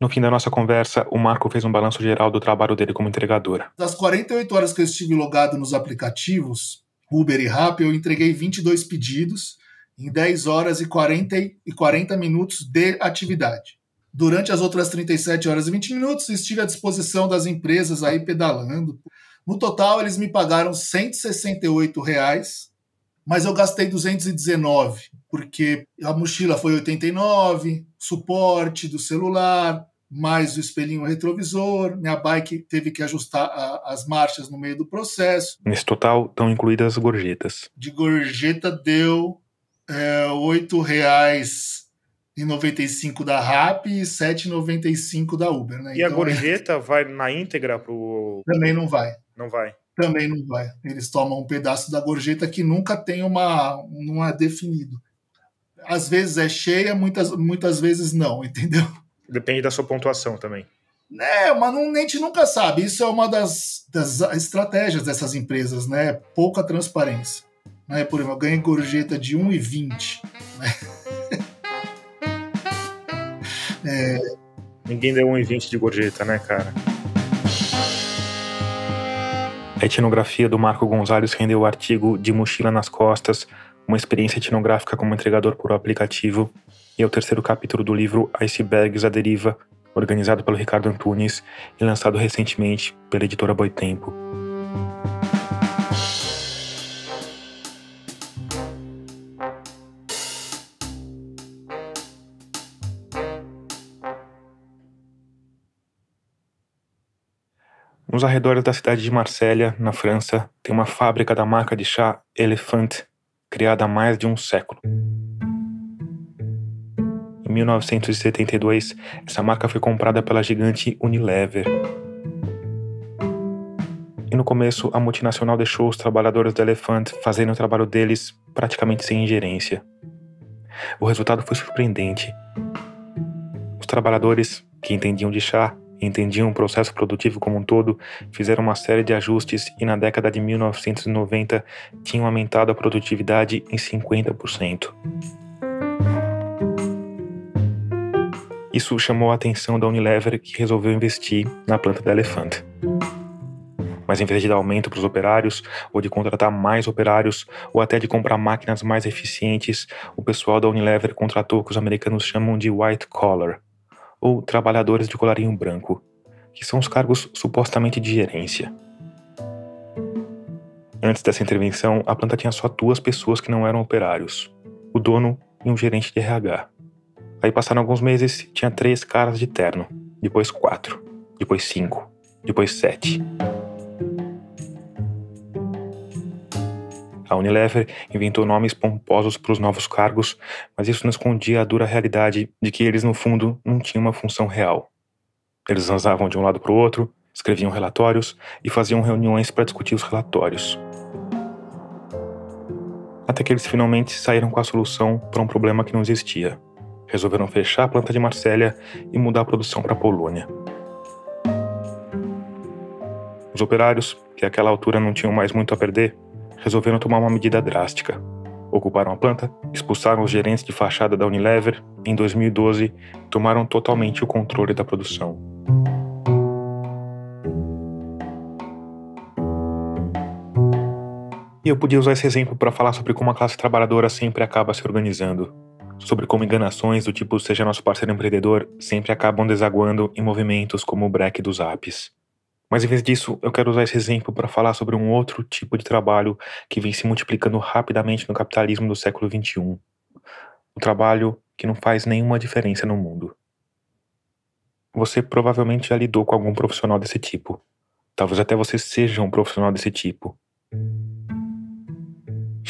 A: No fim da nossa conversa, o Marco fez um balanço geral do trabalho dele como entregador.
E: Das 48 horas que eu estive logado nos aplicativos, Uber e Rappi, eu entreguei 22 pedidos em 10 horas e 40, e 40 minutos de atividade durante as outras 37 horas e 20 minutos, estive à disposição das empresas aí pedalando. No total, eles me pagaram 168 reais, mas eu gastei 219, porque a mochila foi 89, suporte do celular, mais o espelhinho retrovisor, minha bike teve que ajustar a, as marchas no meio do processo.
A: Nesse total estão incluídas as gorjetas.
E: De gorjeta deu é, R$ 8,00 7,95 da RAP e 7,95 da Uber. Né?
A: E então, a gorjeta é... vai na íntegra para o.
E: Também não vai.
A: Não vai.
E: Também não vai. Eles tomam um pedaço da gorjeta que nunca tem uma. não é definido. Às vezes é cheia, muitas, muitas vezes não, [LAUGHS] entendeu?
A: Depende da sua pontuação também.
E: É, mas não, a gente nunca sabe. Isso é uma das, das estratégias dessas empresas, né? Pouca transparência. Né? Por exemplo, eu ganhei gorjeta de 1,20. Né?
A: É... Ninguém deu 1,20 de gorjeta, né, cara? A etnografia do Marco Gonzalez rendeu o artigo De Mochila nas Costas, uma experiência etnográfica como entregador por aplicativo, e é o terceiro capítulo do livro Icebergs à Deriva, organizado pelo Ricardo Antunes e lançado recentemente pela editora Boitempo. Nos arredores da cidade de Marsella, na França, tem uma fábrica da marca de chá Elephant, criada há mais de um século. Em 1972, essa marca foi comprada pela gigante Unilever. E no começo, a multinacional deixou os trabalhadores da Elephant fazendo o trabalho deles praticamente sem ingerência. O resultado foi surpreendente. Os trabalhadores, que entendiam de chá, entendiam o processo produtivo como um todo, fizeram uma série de ajustes e na década de 1990 tinham aumentado a produtividade em 50%. Isso chamou a atenção da Unilever, que resolveu investir na planta da Elefante. Mas em vez de dar aumento para os operários, ou de contratar mais operários, ou até de comprar máquinas mais eficientes, o pessoal da Unilever contratou o que os americanos chamam de white collar, ou trabalhadores de colarinho branco, que são os cargos supostamente de gerência. Antes dessa intervenção, a planta tinha só duas pessoas que não eram operários: o dono e um gerente de RH. Aí passaram alguns meses, tinha três caras de terno, depois quatro, depois cinco, depois sete. A Unilever inventou nomes pomposos para os novos cargos, mas isso não escondia a dura realidade de que eles, no fundo, não tinham uma função real. Eles andavam de um lado para o outro, escreviam relatórios e faziam reuniões para discutir os relatórios. Até que eles finalmente saíram com a solução para um problema que não existia. Resolveram fechar a planta de Marsella e mudar a produção para a Polônia. Os operários, que àquela altura não tinham mais muito a perder, resolveram tomar uma medida drástica. Ocuparam a planta, expulsaram os gerentes de fachada da Unilever e, em 2012, tomaram totalmente o controle da produção. E eu podia usar esse exemplo para falar sobre como a classe trabalhadora sempre acaba se organizando, sobre como enganações do tipo seja nosso parceiro empreendedor sempre acabam desaguando em movimentos como o break dos apps. Mas em vez disso, eu quero usar esse exemplo para falar sobre um outro tipo de trabalho que vem se multiplicando rapidamente no capitalismo do século XXI. O trabalho que não faz nenhuma diferença no mundo. Você provavelmente já lidou com algum profissional desse tipo. Talvez até você seja um profissional desse tipo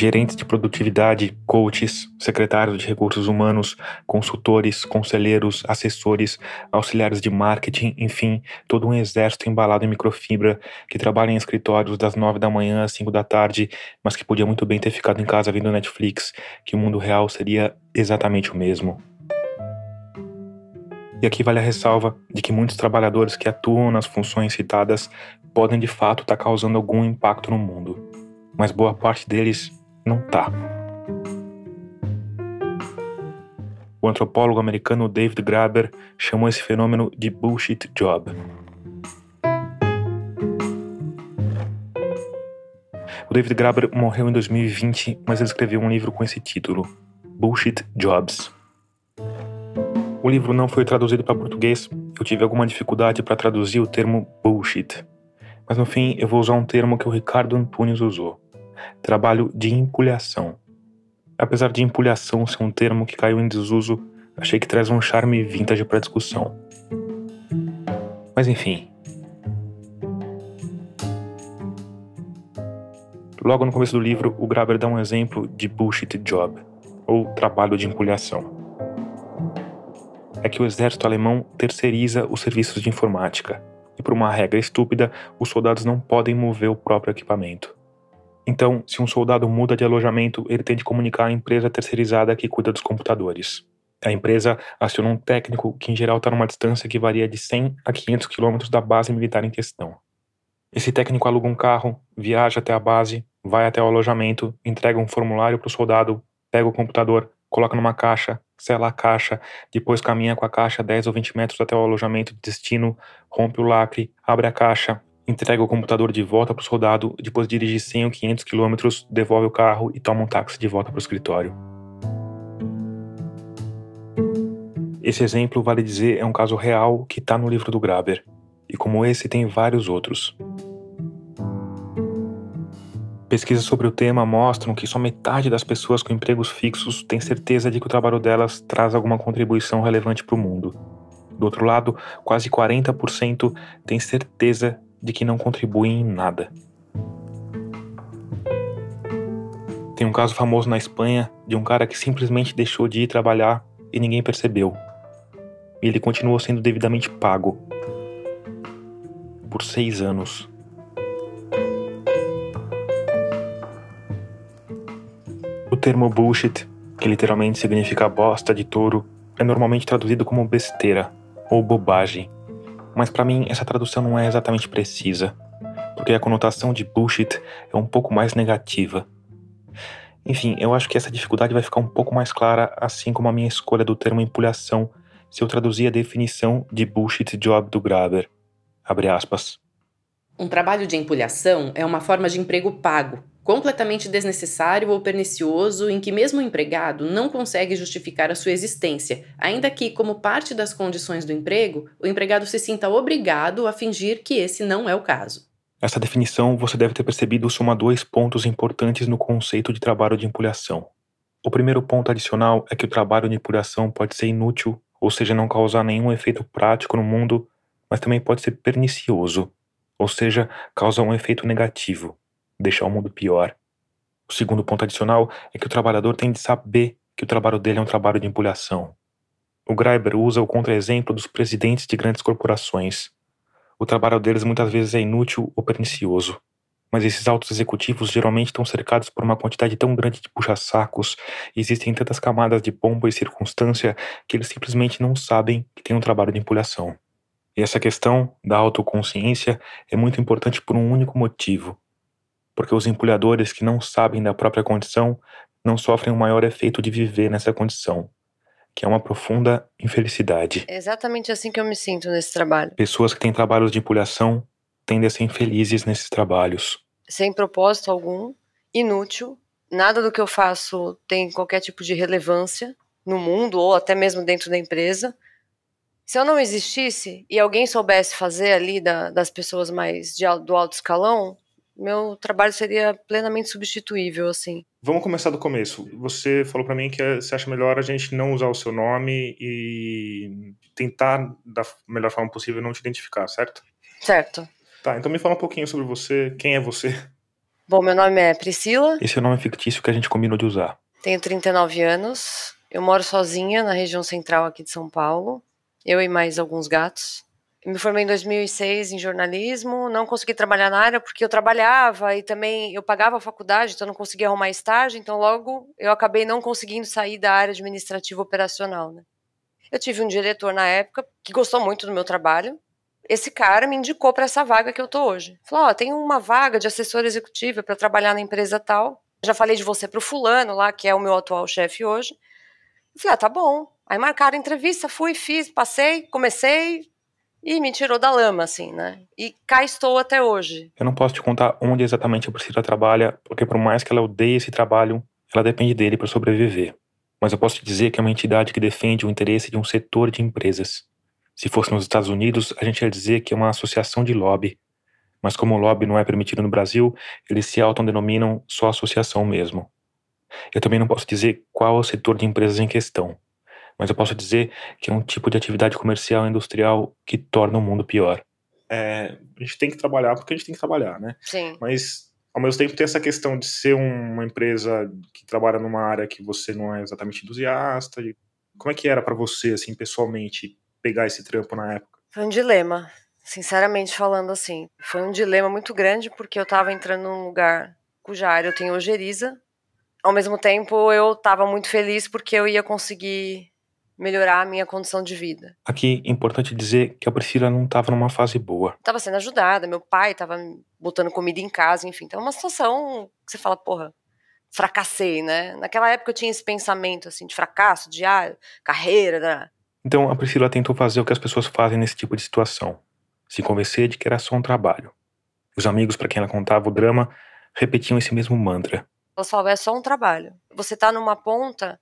A: gerentes de produtividade, coaches, secretários de recursos humanos, consultores, conselheiros, assessores, auxiliares de marketing, enfim, todo um exército embalado em microfibra que trabalha em escritórios das nove da manhã às cinco da tarde, mas que podia muito bem ter ficado em casa vendo Netflix, que o mundo real seria exatamente o mesmo. E aqui vale a ressalva de que muitos trabalhadores que atuam nas funções citadas podem de fato estar causando algum impacto no mundo, mas boa parte deles não tá. O antropólogo americano David Graeber chamou esse fenômeno de bullshit job. O David Graeber morreu em 2020, mas ele escreveu um livro com esse título, Bullshit Jobs. O livro não foi traduzido para português, eu tive alguma dificuldade para traduzir o termo bullshit. Mas no fim, eu vou usar um termo que o Ricardo Antunes usou trabalho de empulhação. Apesar de empulhação ser um termo que caiu em desuso, achei que traz um charme vintage para a discussão. Mas enfim. Logo no começo do livro, o Graber dá um exemplo de bullshit job, ou trabalho de empulhação. É que o exército alemão terceiriza os serviços de informática, e por uma regra estúpida, os soldados não podem mover o próprio equipamento. Então, se um soldado muda de alojamento, ele tem de comunicar à empresa terceirizada que cuida dos computadores. A empresa aciona um técnico que, em geral, está numa distância que varia de 100 a 500 quilômetros da base militar em questão. Esse técnico aluga um carro, viaja até a base, vai até o alojamento, entrega um formulário para o soldado, pega o computador, coloca numa caixa, sela a caixa, depois caminha com a caixa 10 ou 20 metros até o alojamento de destino, rompe o lacre, abre a caixa, entrega o computador de volta para o soldado, depois dirige 100 ou 500 quilômetros, devolve o carro e toma um táxi de volta para o escritório. Esse exemplo, vale dizer, é um caso real que está no livro do Graber, e como esse tem vários outros. Pesquisas sobre o tema mostram que só metade das pessoas com empregos fixos tem certeza de que o trabalho delas traz alguma contribuição relevante para o mundo. Do outro lado, quase 40% tem certeza de que não contribuem em nada. Tem um caso famoso na Espanha de um cara que simplesmente deixou de ir trabalhar e ninguém percebeu. E ele continuou sendo devidamente pago por seis anos. termo bullshit, que literalmente significa bosta de touro, é normalmente traduzido como besteira ou bobagem. Mas para mim essa tradução não é exatamente precisa, porque a conotação de bullshit é um pouco mais negativa. Enfim, eu acho que essa dificuldade vai ficar um pouco mais clara, assim como a minha escolha do termo empulhação, se eu traduzir a definição de bullshit job do Graber. Abre aspas.
B: Um trabalho de empulhação é uma forma de emprego pago, completamente desnecessário ou pernicioso em que mesmo o empregado não consegue justificar a sua existência, ainda que, como parte das condições do emprego, o empregado se sinta obrigado a fingir que esse não é o caso.
A: Essa definição você deve ter percebido soma dois pontos importantes no conceito de trabalho de empulhação. O primeiro ponto adicional é que o trabalho de empulhação pode ser inútil, ou seja, não causar nenhum efeito prático no mundo, mas também pode ser pernicioso, ou seja, causar um efeito negativo deixar o mundo pior. O segundo ponto adicional é que o trabalhador tem de saber que o trabalho dele é um trabalho de empulhação. O Greiber usa o contra-exemplo dos presidentes de grandes corporações. O trabalho deles muitas vezes é inútil ou pernicioso. Mas esses altos executivos geralmente estão cercados por uma quantidade tão grande de puxa-sacos existem tantas camadas de pompa e circunstância que eles simplesmente não sabem que tem um trabalho de empulhação. E essa questão da autoconsciência é muito importante por um único motivo porque os empulhadores que não sabem da própria condição não sofrem o maior efeito de viver nessa condição, que é uma profunda infelicidade.
F: É exatamente assim que eu me sinto nesse trabalho.
A: Pessoas que têm trabalhos de empulhação tendem a ser infelizes nesses trabalhos.
F: Sem propósito algum, inútil, nada do que eu faço tem qualquer tipo de relevância no mundo ou até mesmo dentro da empresa. Se eu não existisse e alguém soubesse fazer ali da, das pessoas mais de, do alto escalão, meu trabalho seria plenamente substituível, assim.
A: Vamos começar do começo. Você falou para mim que você acha melhor a gente não usar o seu nome e tentar, da melhor forma possível, não te identificar, certo?
F: Certo.
A: Tá, então me fala um pouquinho sobre você. Quem é você?
F: Bom, meu nome é Priscila.
A: Esse é o nome fictício que a gente combinou de usar.
F: Tenho 39 anos. Eu moro sozinha na região central aqui de São Paulo. Eu e mais alguns gatos me formei em 2006 em jornalismo, não consegui trabalhar na área porque eu trabalhava e também eu pagava a faculdade, então não conseguia arrumar estágio, então logo eu acabei não conseguindo sair da área administrativa operacional, né? Eu tive um diretor na época que gostou muito do meu trabalho. Esse cara me indicou para essa vaga que eu tô hoje. Falou: "Ó, oh, tem uma vaga de assessora executiva para trabalhar na empresa tal. Já falei de você pro fulano lá, que é o meu atual chefe hoje". Eu falei: "Ah, tá bom". Aí marcaram a entrevista, fui, fiz, passei, comecei, e me tirou da lama, assim, né? E cá estou até hoje.
A: Eu não posso te contar onde exatamente a Priscila trabalha, porque por mais que ela odeie esse trabalho, ela depende dele para sobreviver. Mas eu posso te dizer que é uma entidade que defende o interesse de um setor de empresas. Se fosse nos Estados Unidos, a gente ia dizer que é uma associação de lobby. Mas como o lobby não é permitido no Brasil, eles se autodenominam só associação mesmo. Eu também não posso dizer qual é o setor de empresas em questão mas eu posso dizer que é um tipo de atividade comercial e industrial que torna o mundo pior. É, a gente tem que trabalhar porque a gente tem que trabalhar, né?
F: Sim.
A: Mas ao mesmo tempo tem essa questão de ser uma empresa que trabalha numa área que você não é exatamente entusiasta. Como é que era para você, assim, pessoalmente, pegar esse trampo na época?
F: Foi um dilema, sinceramente falando assim. Foi um dilema muito grande porque eu estava entrando num lugar cuja área eu tenho ojeriza. Ao mesmo tempo, eu estava muito feliz porque eu ia conseguir melhorar a minha condição de vida.
A: Aqui é importante dizer que a Priscila não estava numa fase boa.
F: Estava sendo ajudada, meu pai estava botando comida em casa, enfim. Então é uma situação que você fala, porra, fracassei, né? Naquela época eu tinha esse pensamento assim de fracasso diário, carreira, né?
A: Então a Priscila tentou fazer o que as pessoas fazem nesse tipo de situação: se convencer de que era só um trabalho. Os amigos para quem ela contava o drama repetiam esse mesmo mantra.
F: Ela falava, é só um trabalho. Você está numa ponta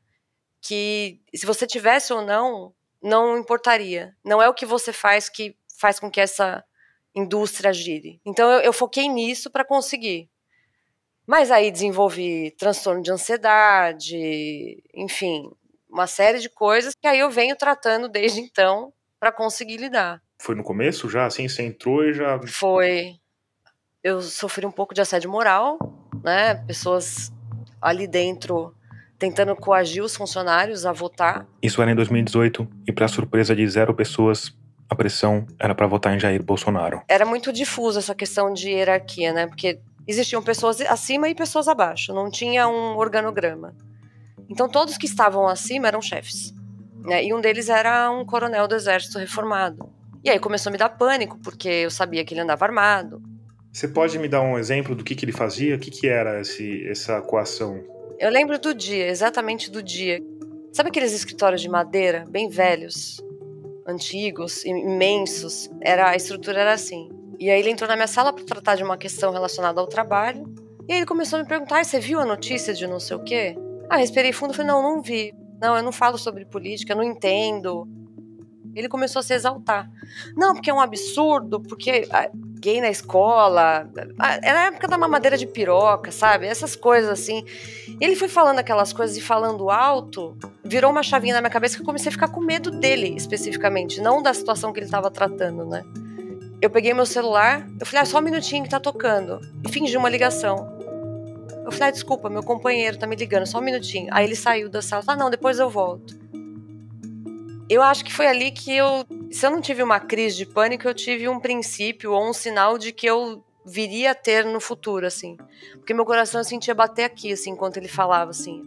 F: que, se você tivesse ou não, não importaria. Não é o que você faz que faz com que essa indústria gire. Então eu, eu foquei nisso para conseguir. Mas aí desenvolvi transtorno de ansiedade, enfim, uma série de coisas que aí eu venho tratando desde então para conseguir lidar.
A: Foi no começo já, assim, você entrou e já...
F: Foi. Eu sofri um pouco de assédio moral, né, pessoas ali dentro tentando coagir os funcionários a votar.
A: Isso era em 2018 e para surpresa de zero pessoas, a pressão era para votar em Jair Bolsonaro.
F: Era muito difusa essa questão de hierarquia, né? Porque existiam pessoas acima e pessoas abaixo, não tinha um organograma. Então todos que estavam acima eram chefes. Né? E um deles era um coronel do exército reformado. E aí começou a me dar pânico, porque eu sabia que ele andava armado.
A: Você pode me dar um exemplo do que, que ele fazia? O que, que era esse, essa coação?
F: Eu lembro do dia, exatamente do dia. Sabe aqueles escritórios de madeira, bem velhos, antigos, imensos? Era a estrutura era assim. E aí ele entrou na minha sala para tratar de uma questão relacionada ao trabalho. E aí ele começou a me perguntar: "Você viu a notícia de não sei o quê?" Ah, respirei fundo e falei: "Não, não vi. Não, eu não falo sobre política, não entendo." Ele começou a se exaltar. Não, porque é um absurdo, porque ah, gay na escola. Ah, era a época da mamadeira de piroca, sabe? Essas coisas assim. Ele foi falando aquelas coisas e falando alto, virou uma chavinha na minha cabeça que eu comecei a ficar com medo dele, especificamente, não da situação que ele estava tratando, né? Eu peguei meu celular, eu falei, ah, só um minutinho que tá tocando. E fingi uma ligação. Eu falei, ah, desculpa, meu companheiro tá me ligando, só um minutinho. Aí ele saiu da sala, ah, não, depois eu volto eu acho que foi ali que eu. Se eu não tive uma crise de pânico, eu tive um princípio ou um sinal de que eu viria a ter no futuro, assim. Porque meu coração eu sentia bater aqui, assim, enquanto ele falava, assim.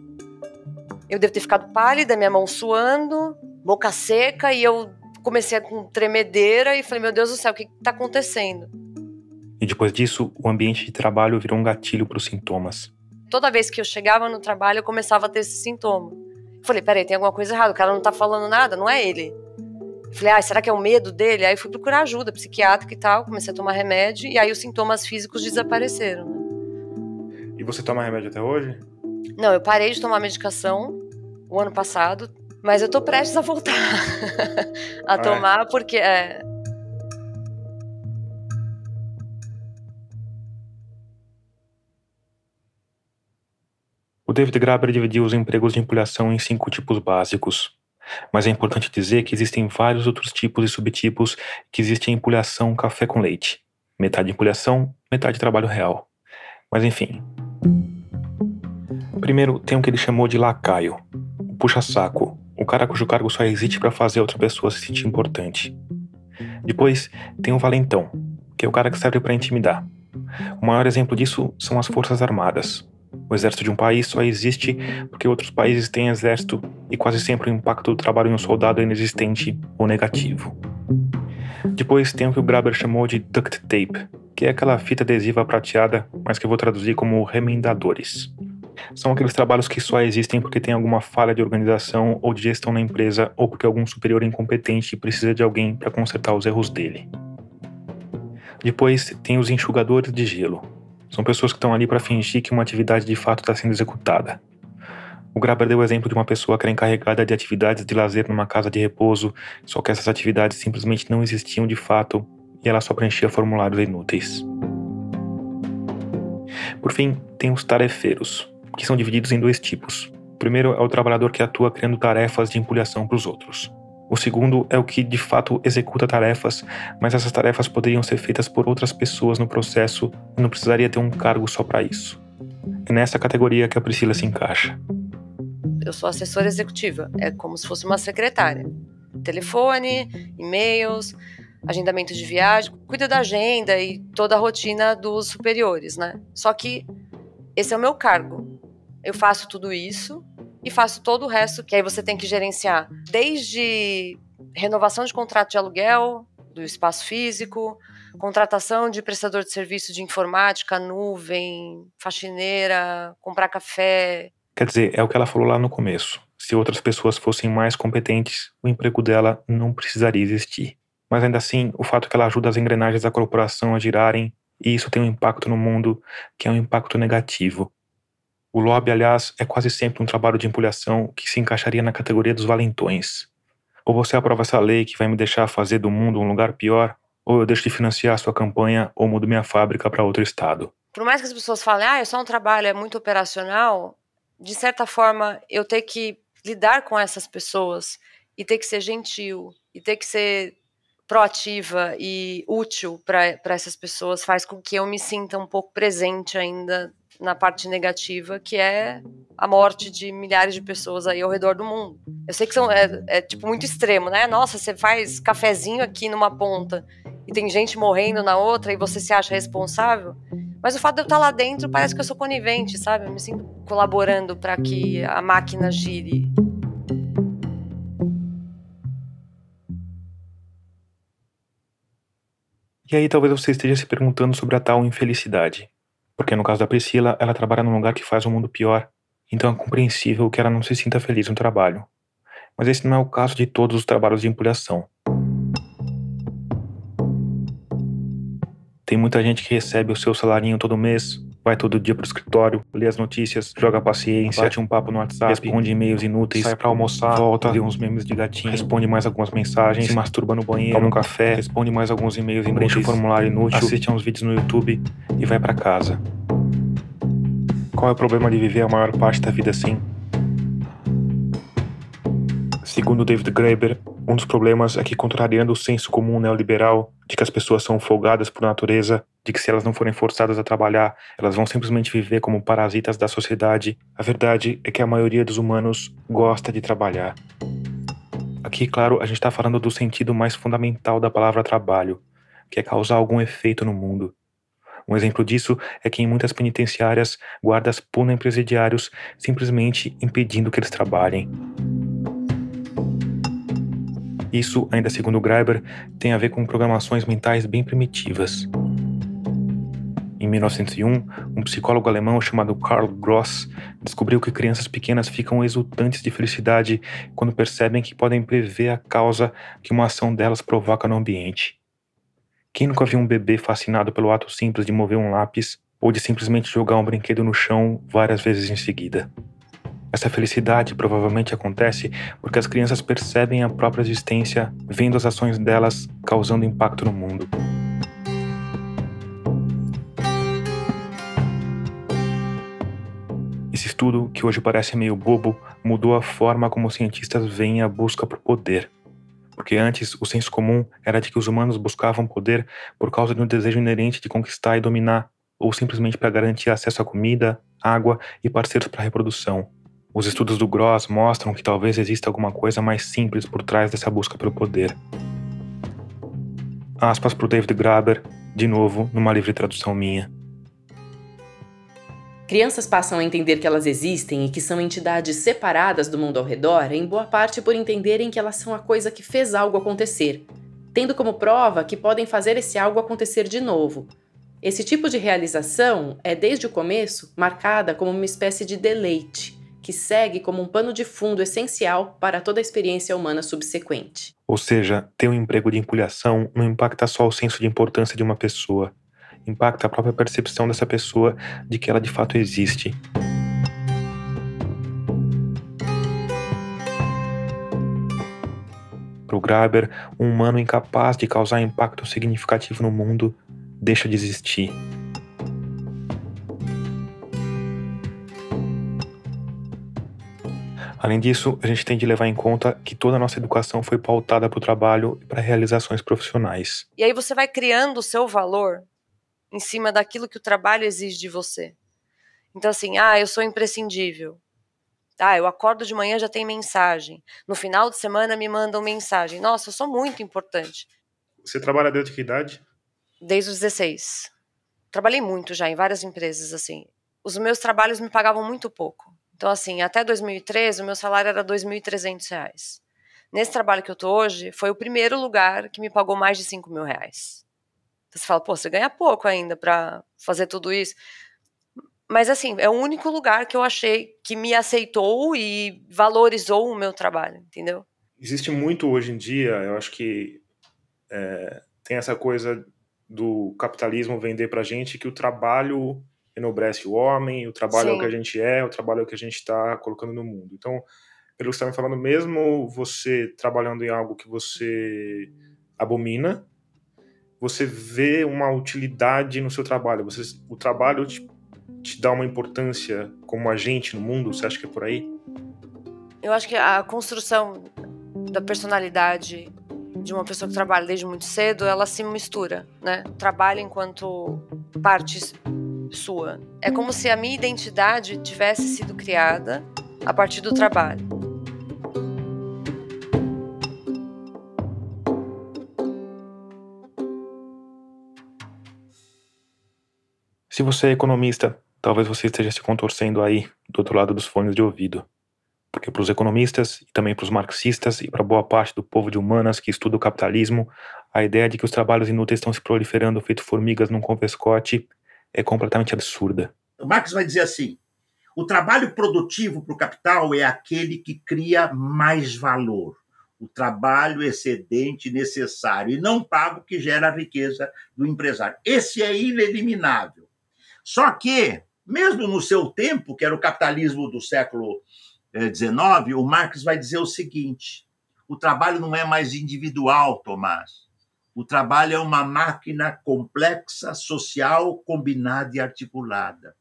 F: Eu devo ter ficado pálida, minha mão suando, boca seca, e eu comecei com tremedeira e falei, meu Deus do céu, o que está acontecendo?
A: E depois disso, o ambiente de trabalho virou um gatilho para os sintomas.
F: Toda vez que eu chegava no trabalho, eu começava a ter esse sintoma. Falei, peraí, tem alguma coisa errada, o cara não tá falando nada, não é ele. Falei, ah, será que é o medo dele? Aí fui procurar ajuda psiquiátrica e tal, comecei a tomar remédio, e aí os sintomas físicos desapareceram. Né?
A: E você toma remédio até hoje?
F: Não, eu parei de tomar medicação o ano passado, mas eu tô prestes a voltar [LAUGHS] a ah, é? tomar, é? porque é,
A: O David Graeber dividiu os empregos de empilhação em cinco tipos básicos. Mas é importante dizer que existem vários outros tipos e subtipos que existem empilhação café com leite. Metade empilhação, metade trabalho real. Mas enfim. Primeiro tem o que ele chamou de lacaio, o puxa-saco, o cara cujo cargo só existe para fazer outra pessoa se sentir importante. Depois tem o valentão, que é o cara que serve para intimidar. O maior exemplo disso são as Forças Armadas, o exército de um país só existe porque outros países têm exército e quase sempre o impacto do trabalho em um soldado é inexistente ou negativo. Depois tem o que o Graber chamou de duct tape, que é aquela fita adesiva prateada, mas que eu vou traduzir como remendadores. São aqueles trabalhos que só existem porque tem alguma falha de organização ou de gestão na empresa ou porque algum superior incompetente precisa de alguém para consertar os erros dele. Depois tem os enxugadores de gelo, são pessoas que estão ali para fingir que uma atividade de fato está sendo executada. O Graber deu o exemplo de uma pessoa que era encarregada de atividades de lazer numa casa de repouso, só que essas atividades simplesmente não existiam de fato e ela só preenchia formulários inúteis. Por fim, tem os tarefeiros, que são divididos em dois tipos. O primeiro é o trabalhador que atua criando tarefas de empulhação para os outros. O segundo é o que de fato executa tarefas, mas essas tarefas poderiam ser feitas por outras pessoas no processo e não precisaria ter um cargo só para isso. É nessa categoria que a Priscila se encaixa.
F: Eu sou assessora executiva, é como se fosse uma secretária. Telefone, e-mails, agendamento de viagem, cuida da agenda e toda a rotina dos superiores, né? Só que esse é o meu cargo. Eu faço tudo isso e faço todo o resto que aí você tem que gerenciar, desde renovação de contrato de aluguel do espaço físico, contratação de prestador de serviço de informática, nuvem, faxineira, comprar café.
A: Quer dizer, é o que ela falou lá no começo. Se outras pessoas fossem mais competentes, o emprego dela não precisaria existir. Mas ainda assim, o fato é que ela ajuda as engrenagens da corporação a girarem e isso tem um impacto no mundo que é um impacto negativo. O lobby, aliás, é quase sempre um trabalho de empulhação que se encaixaria na categoria dos valentões. Ou você aprova essa lei que vai me deixar fazer do mundo um lugar pior, ou eu deixo de financiar a sua campanha ou mudo minha fábrica para outro estado.
F: Por mais que as pessoas falem, ah, é só um trabalho, é muito operacional, de certa forma eu ter que lidar com essas pessoas e ter que ser gentil e ter que ser proativa e útil para essas pessoas faz com que eu me sinta um pouco presente ainda na parte negativa, que é a morte de milhares de pessoas aí ao redor do mundo. Eu sei que são, é, é tipo muito extremo, né? Nossa, você faz cafezinho aqui numa ponta e tem gente morrendo na outra e você se acha responsável. Mas o fato de eu estar lá dentro parece que eu sou conivente, sabe? Eu me sinto colaborando para que a máquina gire.
A: E aí talvez você esteja se perguntando sobre a tal infelicidade. Porque no caso da Priscila, ela trabalha num lugar que faz o mundo pior, então é compreensível que ela não se sinta feliz no trabalho. Mas esse não é o caso de todos os trabalhos de empulhação. Tem muita gente que recebe o seu salarinho todo mês, vai todo dia pro escritório, lê as notícias, joga paciência, bate um papo no WhatsApp, responde e-mails inúteis, sai pra almoçar, volta, vê uns memes de gatinho, responde mais algumas mensagens, se masturba no banheiro, toma um café, responde mais alguns e-mails inúteis, preenche um formulário inútil, assiste a uns vídeos no YouTube e vai para casa. Qual é o problema de viver a maior parte da vida assim? Segundo David Graeber, um dos problemas é que, contrariando o senso comum neoliberal de que as pessoas são folgadas por natureza, de que se elas não forem forçadas a trabalhar, elas vão simplesmente viver como parasitas da sociedade, a verdade é que a maioria dos humanos gosta de trabalhar. Aqui, claro, a gente está falando do sentido mais fundamental da palavra trabalho, que é causar algum efeito no mundo. Um exemplo disso é que em muitas penitenciárias, guardas punem presidiários simplesmente impedindo que eles trabalhem. Isso, ainda segundo Greiber, tem a ver com programações mentais bem primitivas. Em 1901, um psicólogo alemão chamado Karl Gross descobriu que crianças pequenas ficam exultantes de felicidade quando percebem que podem prever a causa que uma ação delas provoca no ambiente. Quem nunca viu um bebê fascinado pelo ato simples de mover um lápis ou de simplesmente jogar um brinquedo no chão várias vezes em seguida? Essa felicidade provavelmente acontece porque as crianças percebem a própria existência, vendo as ações delas causando impacto no mundo. Esse estudo, que hoje parece meio bobo, mudou a forma como os cientistas veem a busca por poder. Porque antes o senso comum era de que os humanos buscavam poder por causa de um desejo inerente de conquistar e dominar, ou simplesmente para garantir acesso a comida, água e parceiros para reprodução. Os estudos do Gross mostram que talvez exista alguma coisa mais simples por trás dessa busca pelo poder. Aspas para o David Graeber, de novo, numa livre tradução minha.
B: Crianças passam a entender que elas existem e que são entidades separadas do mundo ao redor, em boa parte por entenderem que elas são a coisa que fez algo acontecer, tendo como prova que podem fazer esse algo acontecer de novo. Esse tipo de realização é, desde o começo, marcada como uma espécie de deleite que segue como um pano de fundo essencial para toda a experiência humana subsequente.
A: Ou seja, ter um emprego de empulhação não impacta só o senso de importância de uma pessoa, impacta a própria percepção dessa pessoa de que ela de fato existe. Para o Graeber, um humano incapaz de causar impacto significativo no mundo deixa de existir. Além disso, a gente tem de levar em conta que toda a nossa educação foi pautada para o trabalho e para realizações profissionais.
F: E aí você vai criando o seu valor em cima daquilo que o trabalho exige de você. Então, assim, ah, eu sou imprescindível. Ah, eu acordo de manhã já tem mensagem. No final de semana me mandam mensagem. Nossa, eu sou muito importante.
A: Você trabalha desde que idade?
F: Desde os 16. Trabalhei muito já em várias empresas, assim. Os meus trabalhos me pagavam muito pouco. Então, assim, até 2013, o meu salário era R$ 2.300. Nesse trabalho que eu tô hoje, foi o primeiro lugar que me pagou mais de 5 mil reais. Então, você fala, pô, você ganha pouco ainda para fazer tudo isso. Mas, assim, é o único lugar que eu achei que me aceitou e valorizou o meu trabalho, entendeu?
A: Existe muito hoje em dia, eu acho que é, tem essa coisa do capitalismo vender pra gente que o trabalho enobrece o homem, o trabalho Sim. é o que a gente é, o trabalho é o que a gente está colocando no mundo. Então, pelo que você está me falando, mesmo você trabalhando em algo que você abomina, você vê uma utilidade no seu trabalho. Você, o trabalho te, te dá uma importância como agente no mundo? Você acha que é por aí?
F: Eu acho que a construção da personalidade de uma pessoa que trabalha desde muito cedo, ela se mistura, né? Trabalha enquanto parte sua. É como se a minha identidade tivesse sido criada a partir do trabalho.
A: Se você é economista, talvez você esteja se contorcendo aí do outro lado dos fones de ouvido. Porque para os economistas e também para os marxistas e para boa parte do povo de humanas que estuda o capitalismo, a ideia de que os trabalhos inúteis estão se proliferando feito formigas num convescote é completamente absurda.
C: Marx vai dizer assim: o trabalho produtivo para o capital é aquele que cria mais valor, o trabalho excedente necessário e não pago que gera a riqueza do empresário. Esse é ineliminável. Só que, mesmo no seu tempo, que era o capitalismo do século XIX, eh, o Marx vai dizer o seguinte: o trabalho não é mais individual, Tomás. O trabalho é uma máquina complexa, social, combinada e articulada.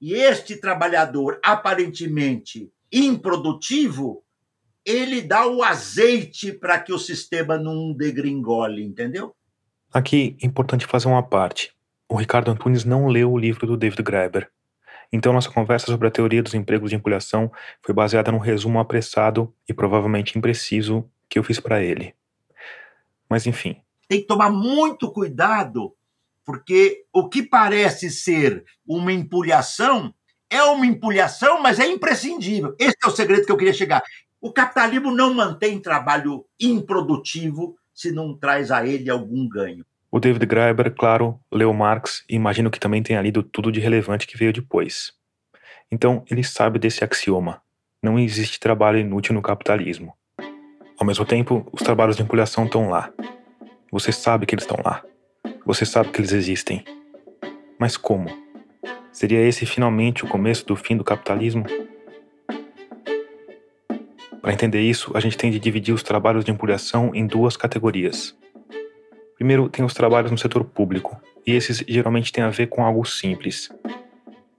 C: E este trabalhador, aparentemente improdutivo, ele dá o azeite para que o sistema não degringole, entendeu?
A: Aqui é importante fazer uma parte. O Ricardo Antunes não leu o livro do David Graeber. Então nossa conversa sobre a teoria dos empregos de empilhação foi baseada num resumo apressado e provavelmente impreciso que eu fiz para ele. Mas enfim,
C: tem que tomar muito cuidado, porque o que parece ser uma empulhação é uma empulhação, mas é imprescindível. Esse é o segredo que eu queria chegar. O capitalismo não mantém trabalho improdutivo se não traz a ele algum ganho.
A: O David Graeber, claro, leu Marx e imagino que também tenha lido tudo de relevante que veio depois. Então, ele sabe desse axioma: não existe trabalho inútil no capitalismo. Ao mesmo tempo, os trabalhos de empulhação estão lá, você sabe que eles estão lá. Você sabe que eles existem. Mas como? Seria esse finalmente o começo do fim do capitalismo? Para entender isso, a gente tem de dividir os trabalhos de empulhação em duas categorias. Primeiro, tem os trabalhos no setor público, e esses geralmente têm a ver com algo simples.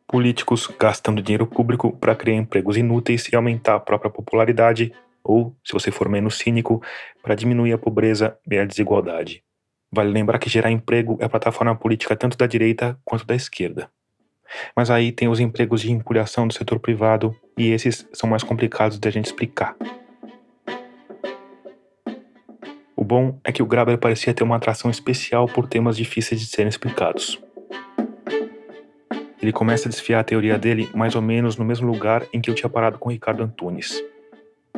A: Políticos gastando dinheiro público para criar empregos inúteis e aumentar a própria popularidade ou, se você for menos cínico, para diminuir a pobreza e a desigualdade. Vale lembrar que gerar emprego é a plataforma política tanto da direita quanto da esquerda. Mas aí tem os empregos de empulhação do setor privado, e esses são mais complicados de a gente explicar. O bom é que o Graber parecia ter uma atração especial por temas difíceis de serem explicados. Ele começa a desfiar a teoria dele mais ou menos no mesmo lugar em que eu tinha parado com Ricardo Antunes.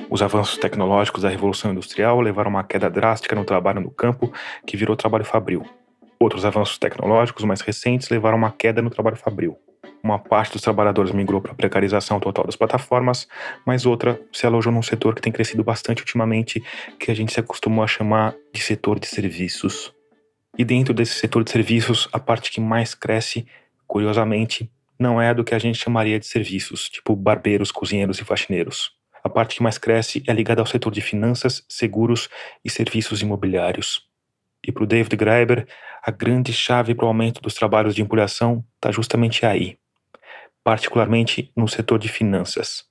A: Os avanços tecnológicos da Revolução Industrial levaram a uma queda drástica no trabalho no campo, que virou trabalho fabril. Outros avanços tecnológicos mais recentes levaram a uma queda no trabalho fabril. Uma parte dos trabalhadores migrou para a precarização total das plataformas, mas outra se alojou num setor que tem crescido bastante ultimamente, que a gente se acostumou a chamar de setor de serviços. E dentro desse setor de serviços, a parte que mais cresce, curiosamente, não é do que a gente chamaria de serviços, tipo barbeiros, cozinheiros e faxineiros. A parte que mais cresce é ligada ao setor de finanças, seguros e serviços imobiliários. E para o David Graeber, a grande chave para o aumento dos trabalhos de empolhação está justamente aí, particularmente no setor de finanças.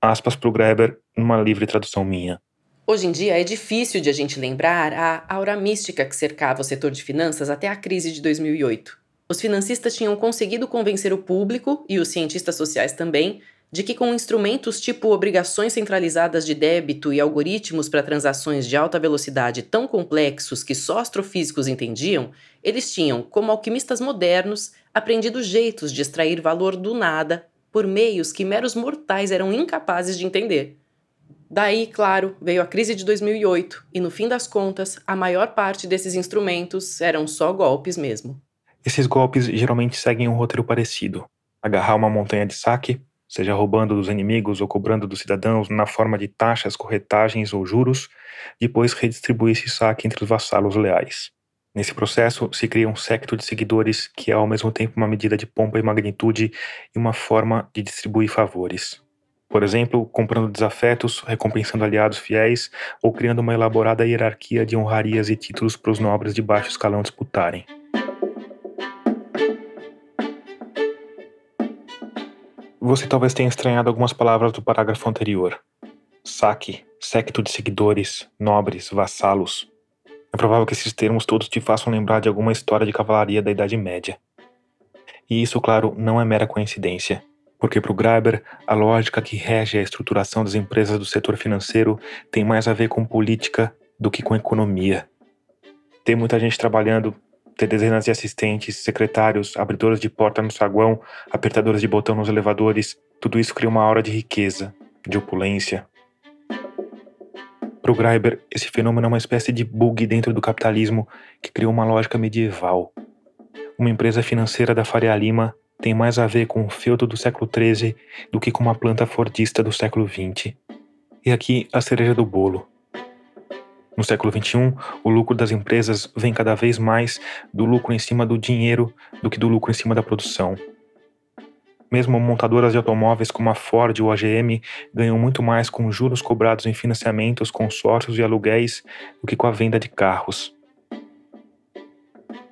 A: Aspas para o Graeber, numa livre tradução minha.
B: Hoje em dia é difícil de a gente lembrar a aura mística que cercava o setor de finanças até a crise de 2008. Os financistas tinham conseguido convencer o público, e os cientistas sociais também, de que com instrumentos tipo obrigações centralizadas de débito e algoritmos para transações de alta velocidade tão complexos que só astrofísicos entendiam, eles tinham, como alquimistas modernos, aprendido jeitos de extrair valor do nada por meios que meros mortais eram incapazes de entender. Daí, claro, veio a crise de 2008 e, no fim das contas, a maior parte desses instrumentos eram só golpes mesmo.
A: Esses golpes geralmente seguem um roteiro parecido: agarrar uma montanha de saque, seja roubando dos inimigos ou cobrando dos cidadãos na forma de taxas, corretagens ou juros, depois redistribuir esse saque entre os vassalos leais. Nesse processo, se cria um séquito de seguidores que é ao mesmo tempo uma medida de pompa e magnitude e uma forma de distribuir favores. Por exemplo, comprando desafetos, recompensando aliados fiéis ou criando uma elaborada hierarquia de honrarias e títulos para os nobres de baixo escalão disputarem. Você talvez tenha estranhado algumas palavras do parágrafo anterior. Saque, séquito de seguidores, nobres, vassalos. É provável que esses termos todos te façam lembrar de alguma história de cavalaria da Idade Média. E isso, claro, não é mera coincidência, porque para o Graeber, a lógica que rege a estruturação das empresas do setor financeiro tem mais a ver com política do que com economia. Tem muita gente trabalhando, ter dezenas de assistentes, secretários, abridores de porta no saguão, apertadores de botão nos elevadores, tudo isso cria uma aura de riqueza, de opulência, para o Greiber, esse fenômeno é uma espécie de bug dentro do capitalismo que criou uma lógica medieval. Uma empresa financeira da Faria Lima tem mais a ver com o feudo do século XIII do que com uma planta fordista do século XX. E aqui a cereja do bolo. No século XXI, o lucro das empresas vem cada vez mais do lucro em cima do dinheiro do que do lucro em cima da produção. Mesmo montadoras de automóveis como a Ford ou a GM ganham muito mais com juros cobrados em financiamentos, consórcios e aluguéis do que com a venda de carros.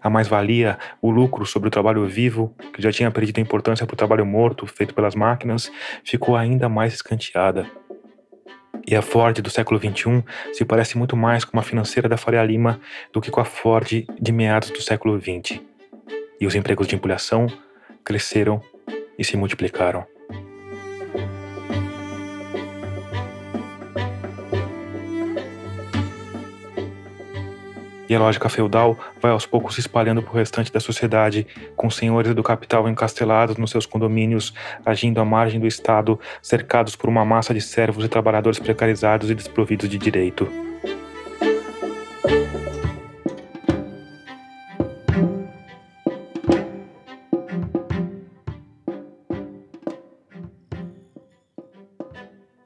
A: A mais-valia, o lucro sobre o trabalho vivo, que já tinha perdido importância para o trabalho morto feito pelas máquinas, ficou ainda mais escanteada. E a Ford do século XXI se parece muito mais com uma financeira da Faria Lima do que com a Ford de meados do século XX. E os empregos de empilhação cresceram e se multiplicaram. A lógica feudal vai aos poucos se espalhando para o restante da sociedade, com senhores do capital encastelados nos seus condomínios, agindo à margem do Estado, cercados por uma massa de servos e trabalhadores precarizados e desprovidos de direito.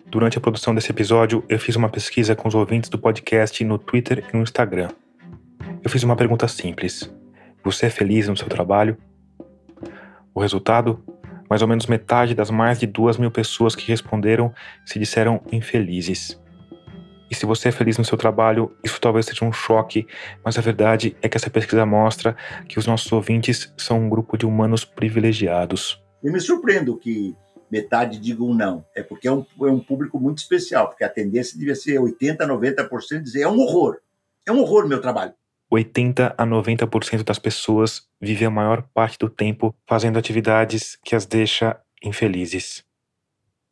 A: Durante a produção desse episódio, eu fiz uma pesquisa com os ouvintes do podcast no Twitter e no Instagram. Eu fiz uma pergunta simples: Você é feliz no seu trabalho? O resultado? Mais ou menos metade das mais de duas mil pessoas que responderam se disseram infelizes. E se você é feliz no seu trabalho, isso talvez seja um choque, mas a verdade é que essa pesquisa mostra que os nossos ouvintes são um grupo de humanos privilegiados.
C: Eu me surpreendo que metade digam não. É porque é um, é um público muito especial, porque a tendência devia ser 80%, 90% dizer é um horror. É um horror meu trabalho.
A: 80 a 90% das pessoas vivem a maior parte do tempo fazendo atividades que as deixa infelizes.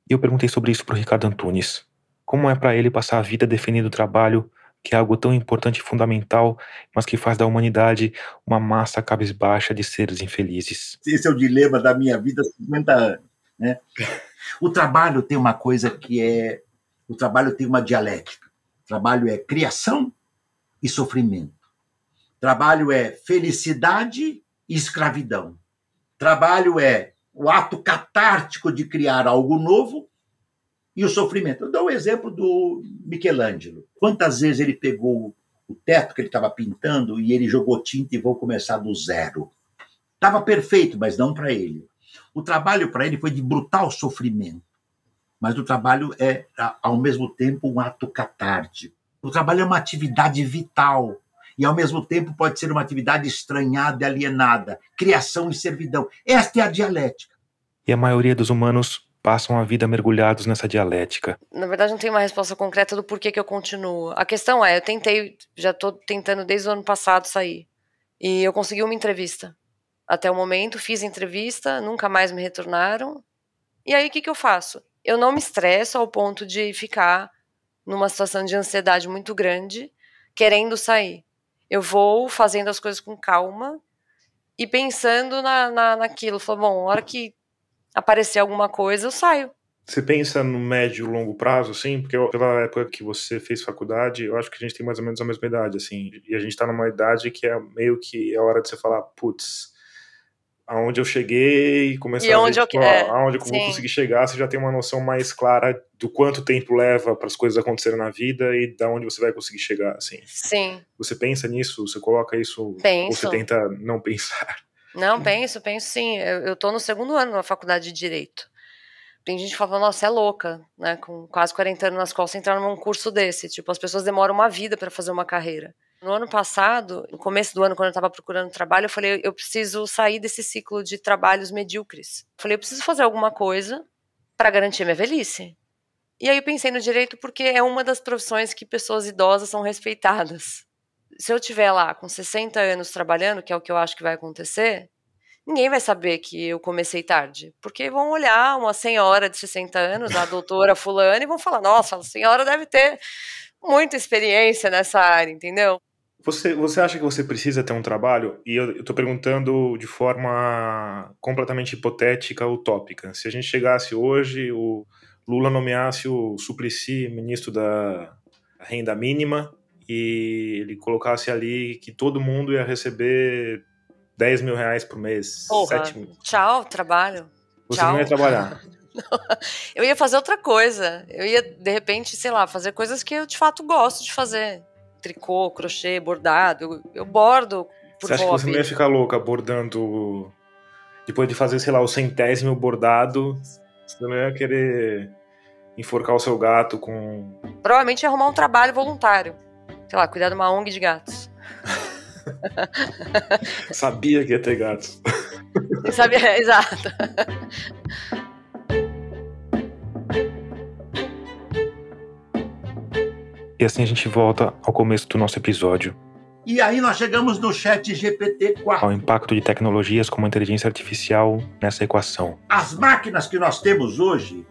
A: E eu perguntei sobre isso para o Ricardo Antunes. Como é para ele passar a vida defendendo o trabalho, que é algo tão importante e fundamental, mas que faz da humanidade uma massa cabisbaixa de seres infelizes?
C: Esse é o dilema da minha vida há 50 anos. Né? [LAUGHS] O trabalho tem uma coisa que é. O trabalho tem uma dialética. O trabalho é criação e sofrimento. Trabalho é felicidade e escravidão. Trabalho é o ato catártico de criar algo novo e o sofrimento. Eu dou o um exemplo do Michelangelo. Quantas vezes ele pegou o teto que ele estava pintando e ele jogou tinta e vou começar do zero? Estava perfeito, mas não para ele. O trabalho para ele foi de brutal sofrimento, mas o trabalho é, ao mesmo tempo, um ato catártico. O trabalho é uma atividade vital e, ao mesmo tempo, pode ser uma atividade estranhada e alienada, criação e servidão. Esta é a dialética.
A: E a maioria dos humanos passam a vida mergulhados nessa dialética.
F: Na verdade, não tem uma resposta concreta do porquê que eu continuo. A questão é, eu tentei, já estou tentando desde o ano passado sair. E eu consegui uma entrevista até o momento, fiz entrevista, nunca mais me retornaram. E aí o que, que eu faço? Eu não me estresso ao ponto de ficar numa situação de ansiedade muito grande, querendo sair. Eu vou fazendo as coisas com calma e pensando na, na, naquilo. Falo, bom, a hora que aparecer alguma coisa, eu saio.
A: Você pensa no médio e longo prazo, assim? Porque pela época que você fez faculdade, eu acho que a gente tem mais ou menos a mesma idade, assim. E a gente tá numa idade que é meio que a hora de você falar, putz, aonde eu cheguei e começar
F: E
A: a ver
F: onde eu
A: tipo,
F: é,
A: aonde eu vou conseguir chegar, você já tem uma noção mais clara do quanto tempo leva para as coisas acontecerem na vida e da onde você vai conseguir chegar, assim.
F: Sim.
A: Você pensa nisso? Você coloca isso? Ou
F: Penso.
A: você tenta não pensar?
F: Não, penso, penso sim. Eu, tô no segundo ano na faculdade de Direito. Tem gente que fala, nossa, é louca, né? Com quase 40 anos nas costas, entrar num curso desse. Tipo, as pessoas demoram uma vida para fazer uma carreira. No ano passado, no começo do ano, quando eu estava procurando trabalho, eu falei, eu preciso sair desse ciclo de trabalhos medíocres. Eu falei, eu preciso fazer alguma coisa para garantir minha velhice. E aí eu pensei no direito porque é uma das profissões que pessoas idosas são respeitadas. Se eu tiver lá com 60 anos trabalhando, que é o que eu acho que vai acontecer, ninguém vai saber que eu comecei tarde. Porque vão olhar uma senhora de 60 anos, a doutora fulana, e vão falar, nossa, a senhora deve ter muita experiência nessa área, entendeu?
A: Você, você acha que você precisa ter um trabalho? E eu, tô perguntando de forma completamente hipotética, utópica. Se a gente chegasse hoje, o Lula nomeasse o Suplicy ministro da renda mínima e ele colocasse ali que todo mundo ia receber 10 mil reais por mês,
F: Porra,
A: 7 mil.
F: tchau, trabalho.
A: Você
F: tchau.
A: não ia trabalhar. [LAUGHS]
F: Eu ia fazer outra coisa. Eu ia, de repente, sei lá, fazer coisas que eu de fato gosto de fazer. Tricô, crochê, bordado. Eu, eu bordo por
A: Você acha que você
F: hobby.
A: não ia ficar louca bordando. Depois de fazer, sei lá, o centésimo bordado, você não ia querer enforcar o seu gato com.
F: Provavelmente ia arrumar um trabalho voluntário. Sei lá, cuidar de uma ONG de gatos. [LAUGHS]
A: Sabia que ia ter gatos.
F: Sabe? É, [LAUGHS] exato.
A: E assim a gente volta ao começo do nosso episódio,
C: E aí nós chegamos no chat GPT-4.
A: ao impacto de tecnologias como a inteligência artificial nessa equação.
C: As máquinas que nós temos hoje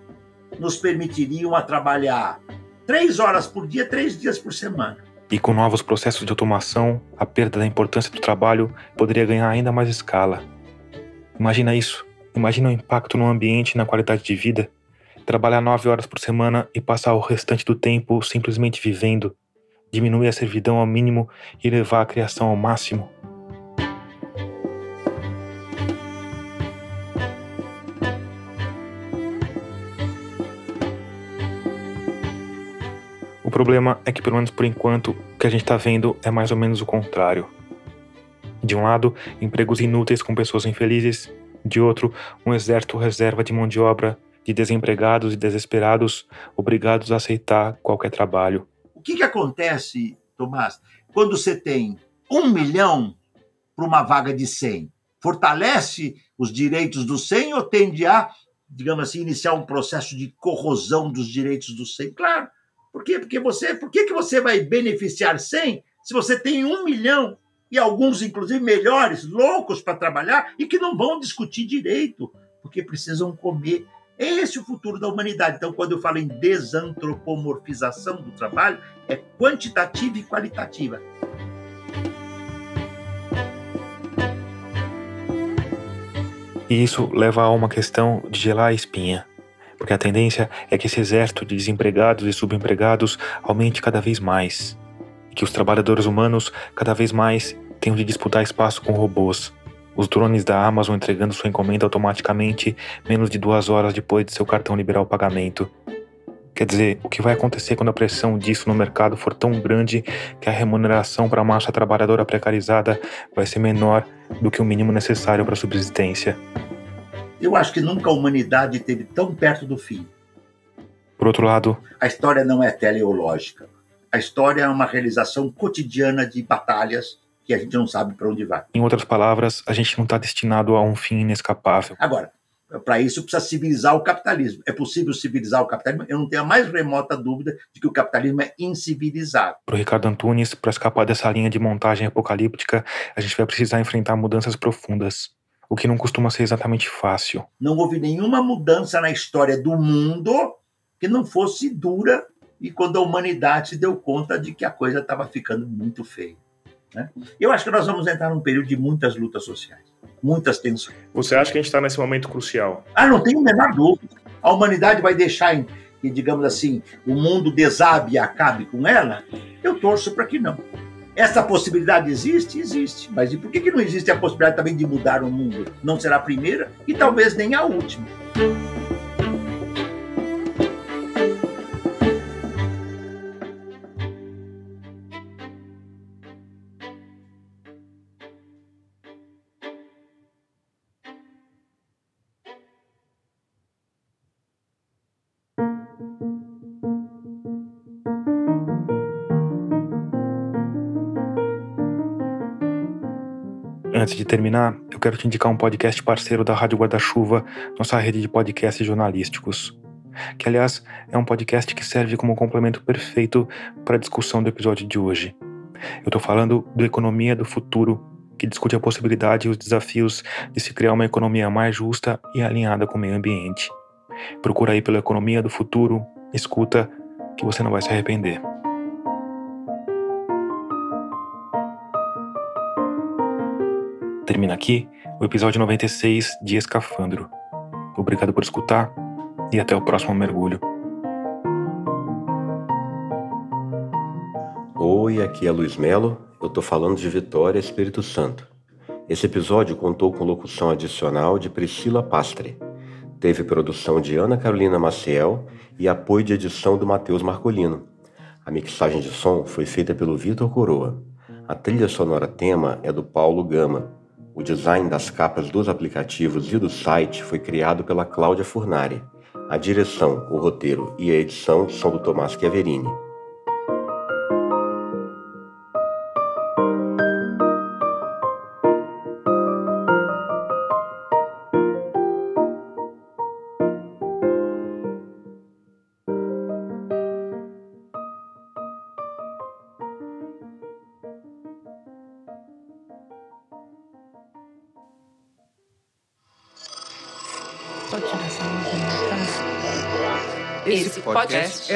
C: nos permitiriam a trabalhar três horas por dia, três dias por semana.
A: E com novos processos de automação, a perda da importância do trabalho poderia ganhar ainda mais escala. Imagina isso. Imagina o impacto no ambiente e na qualidade de vida. Trabalhar nove horas por semana e passar o restante do tempo simplesmente vivendo. Diminuir a servidão ao mínimo e levar a criação ao máximo. O problema é que, pelo menos por enquanto, o que a gente está vendo é mais ou menos o contrário. De um lado, empregos inúteis com pessoas infelizes, de outro, um exército reserva de mão de obra de desempregados e desesperados obrigados a aceitar qualquer trabalho.
C: O que, que acontece, Tomás, quando você tem um milhão para uma vaga de 100? Fortalece os direitos dos 100 ou tende a, digamos assim, iniciar um processo de corrosão dos direitos dos 100? Claro. Por quê? Porque você, por que, que você vai beneficiar 100 se você tem um milhão e alguns, inclusive, melhores, loucos para trabalhar e que não vão discutir direito, porque precisam comer. É esse o futuro da humanidade. Então, quando eu falo em desantropomorfização do trabalho, é quantitativa e qualitativa.
A: E isso leva a uma questão de gelar a espinha. Porque a tendência é que esse exército de desempregados e subempregados aumente cada vez mais. E que os trabalhadores humanos cada vez mais tenham de disputar espaço com robôs. Os drones da Amazon entregando sua encomenda automaticamente menos de duas horas depois de seu cartão liberar o pagamento. Quer dizer, o que vai acontecer quando a pressão disso no mercado for tão grande que a remuneração para a massa trabalhadora precarizada vai ser menor do que o mínimo necessário para a subsistência?
C: Eu acho que nunca a humanidade esteve tão perto do fim.
A: Por outro lado,
C: A história não é teleológica. A história é uma realização cotidiana de batalhas que a gente não sabe para onde vai.
A: em outras palavras, a gente não está destinado a um fim inescapável.
C: Agora, para isso precisa civilizar o capitalismo. É possível civilizar o capitalismo? Eu não tenho a mais remota dúvida de que o capitalismo é incivilizável.
A: Para o Ricardo Antunes, para escapar dessa linha de montagem apocalíptica, a gente vai precisar enfrentar mudanças profundas, o que não costuma ser exatamente fácil.
C: Não houve nenhuma mudança na história do mundo que não fosse dura e quando a humanidade se deu conta de que a coisa estava ficando muito feia. Né? Eu acho que nós vamos entrar num período de muitas lutas sociais, muitas tensões.
A: Você acha que a gente está nesse momento crucial?
C: Ah, não tenho a menor dúvida. A humanidade vai deixar que, digamos assim, o mundo desabe e acabe com ela? Eu torço para que não. Essa possibilidade existe? Existe. Mas e por que, que não existe a possibilidade também de mudar o mundo? Não será a primeira e talvez nem a última.
A: Antes de terminar, eu quero te indicar um podcast parceiro da Rádio Guarda-Chuva, nossa rede de podcasts jornalísticos. Que, aliás, é um podcast que serve como complemento perfeito para a discussão do episódio de hoje. Eu estou falando do Economia do Futuro, que discute a possibilidade e os desafios de se criar uma economia mais justa e alinhada com o meio ambiente. Procura aí pela Economia do Futuro, escuta, que você não vai se arrepender. Termina aqui o episódio 96 de Escafandro. Obrigado por escutar e até o próximo mergulho.
G: Oi, aqui é Luiz Melo. Eu tô falando de Vitória, Espírito Santo. Esse episódio contou com locução adicional de Priscila Pastre. Teve produção de Ana Carolina Maciel e apoio de edição do Matheus Marcolino. A mixagem de som foi feita pelo Vitor Coroa. A trilha sonora tema é do Paulo Gama. O design das capas dos aplicativos e do site foi criado pela Cláudia Furnari. A direção, o roteiro e a edição são do Tomás Chiaverini.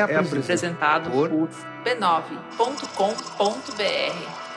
H: Podcast é apresentado por b9.com.br.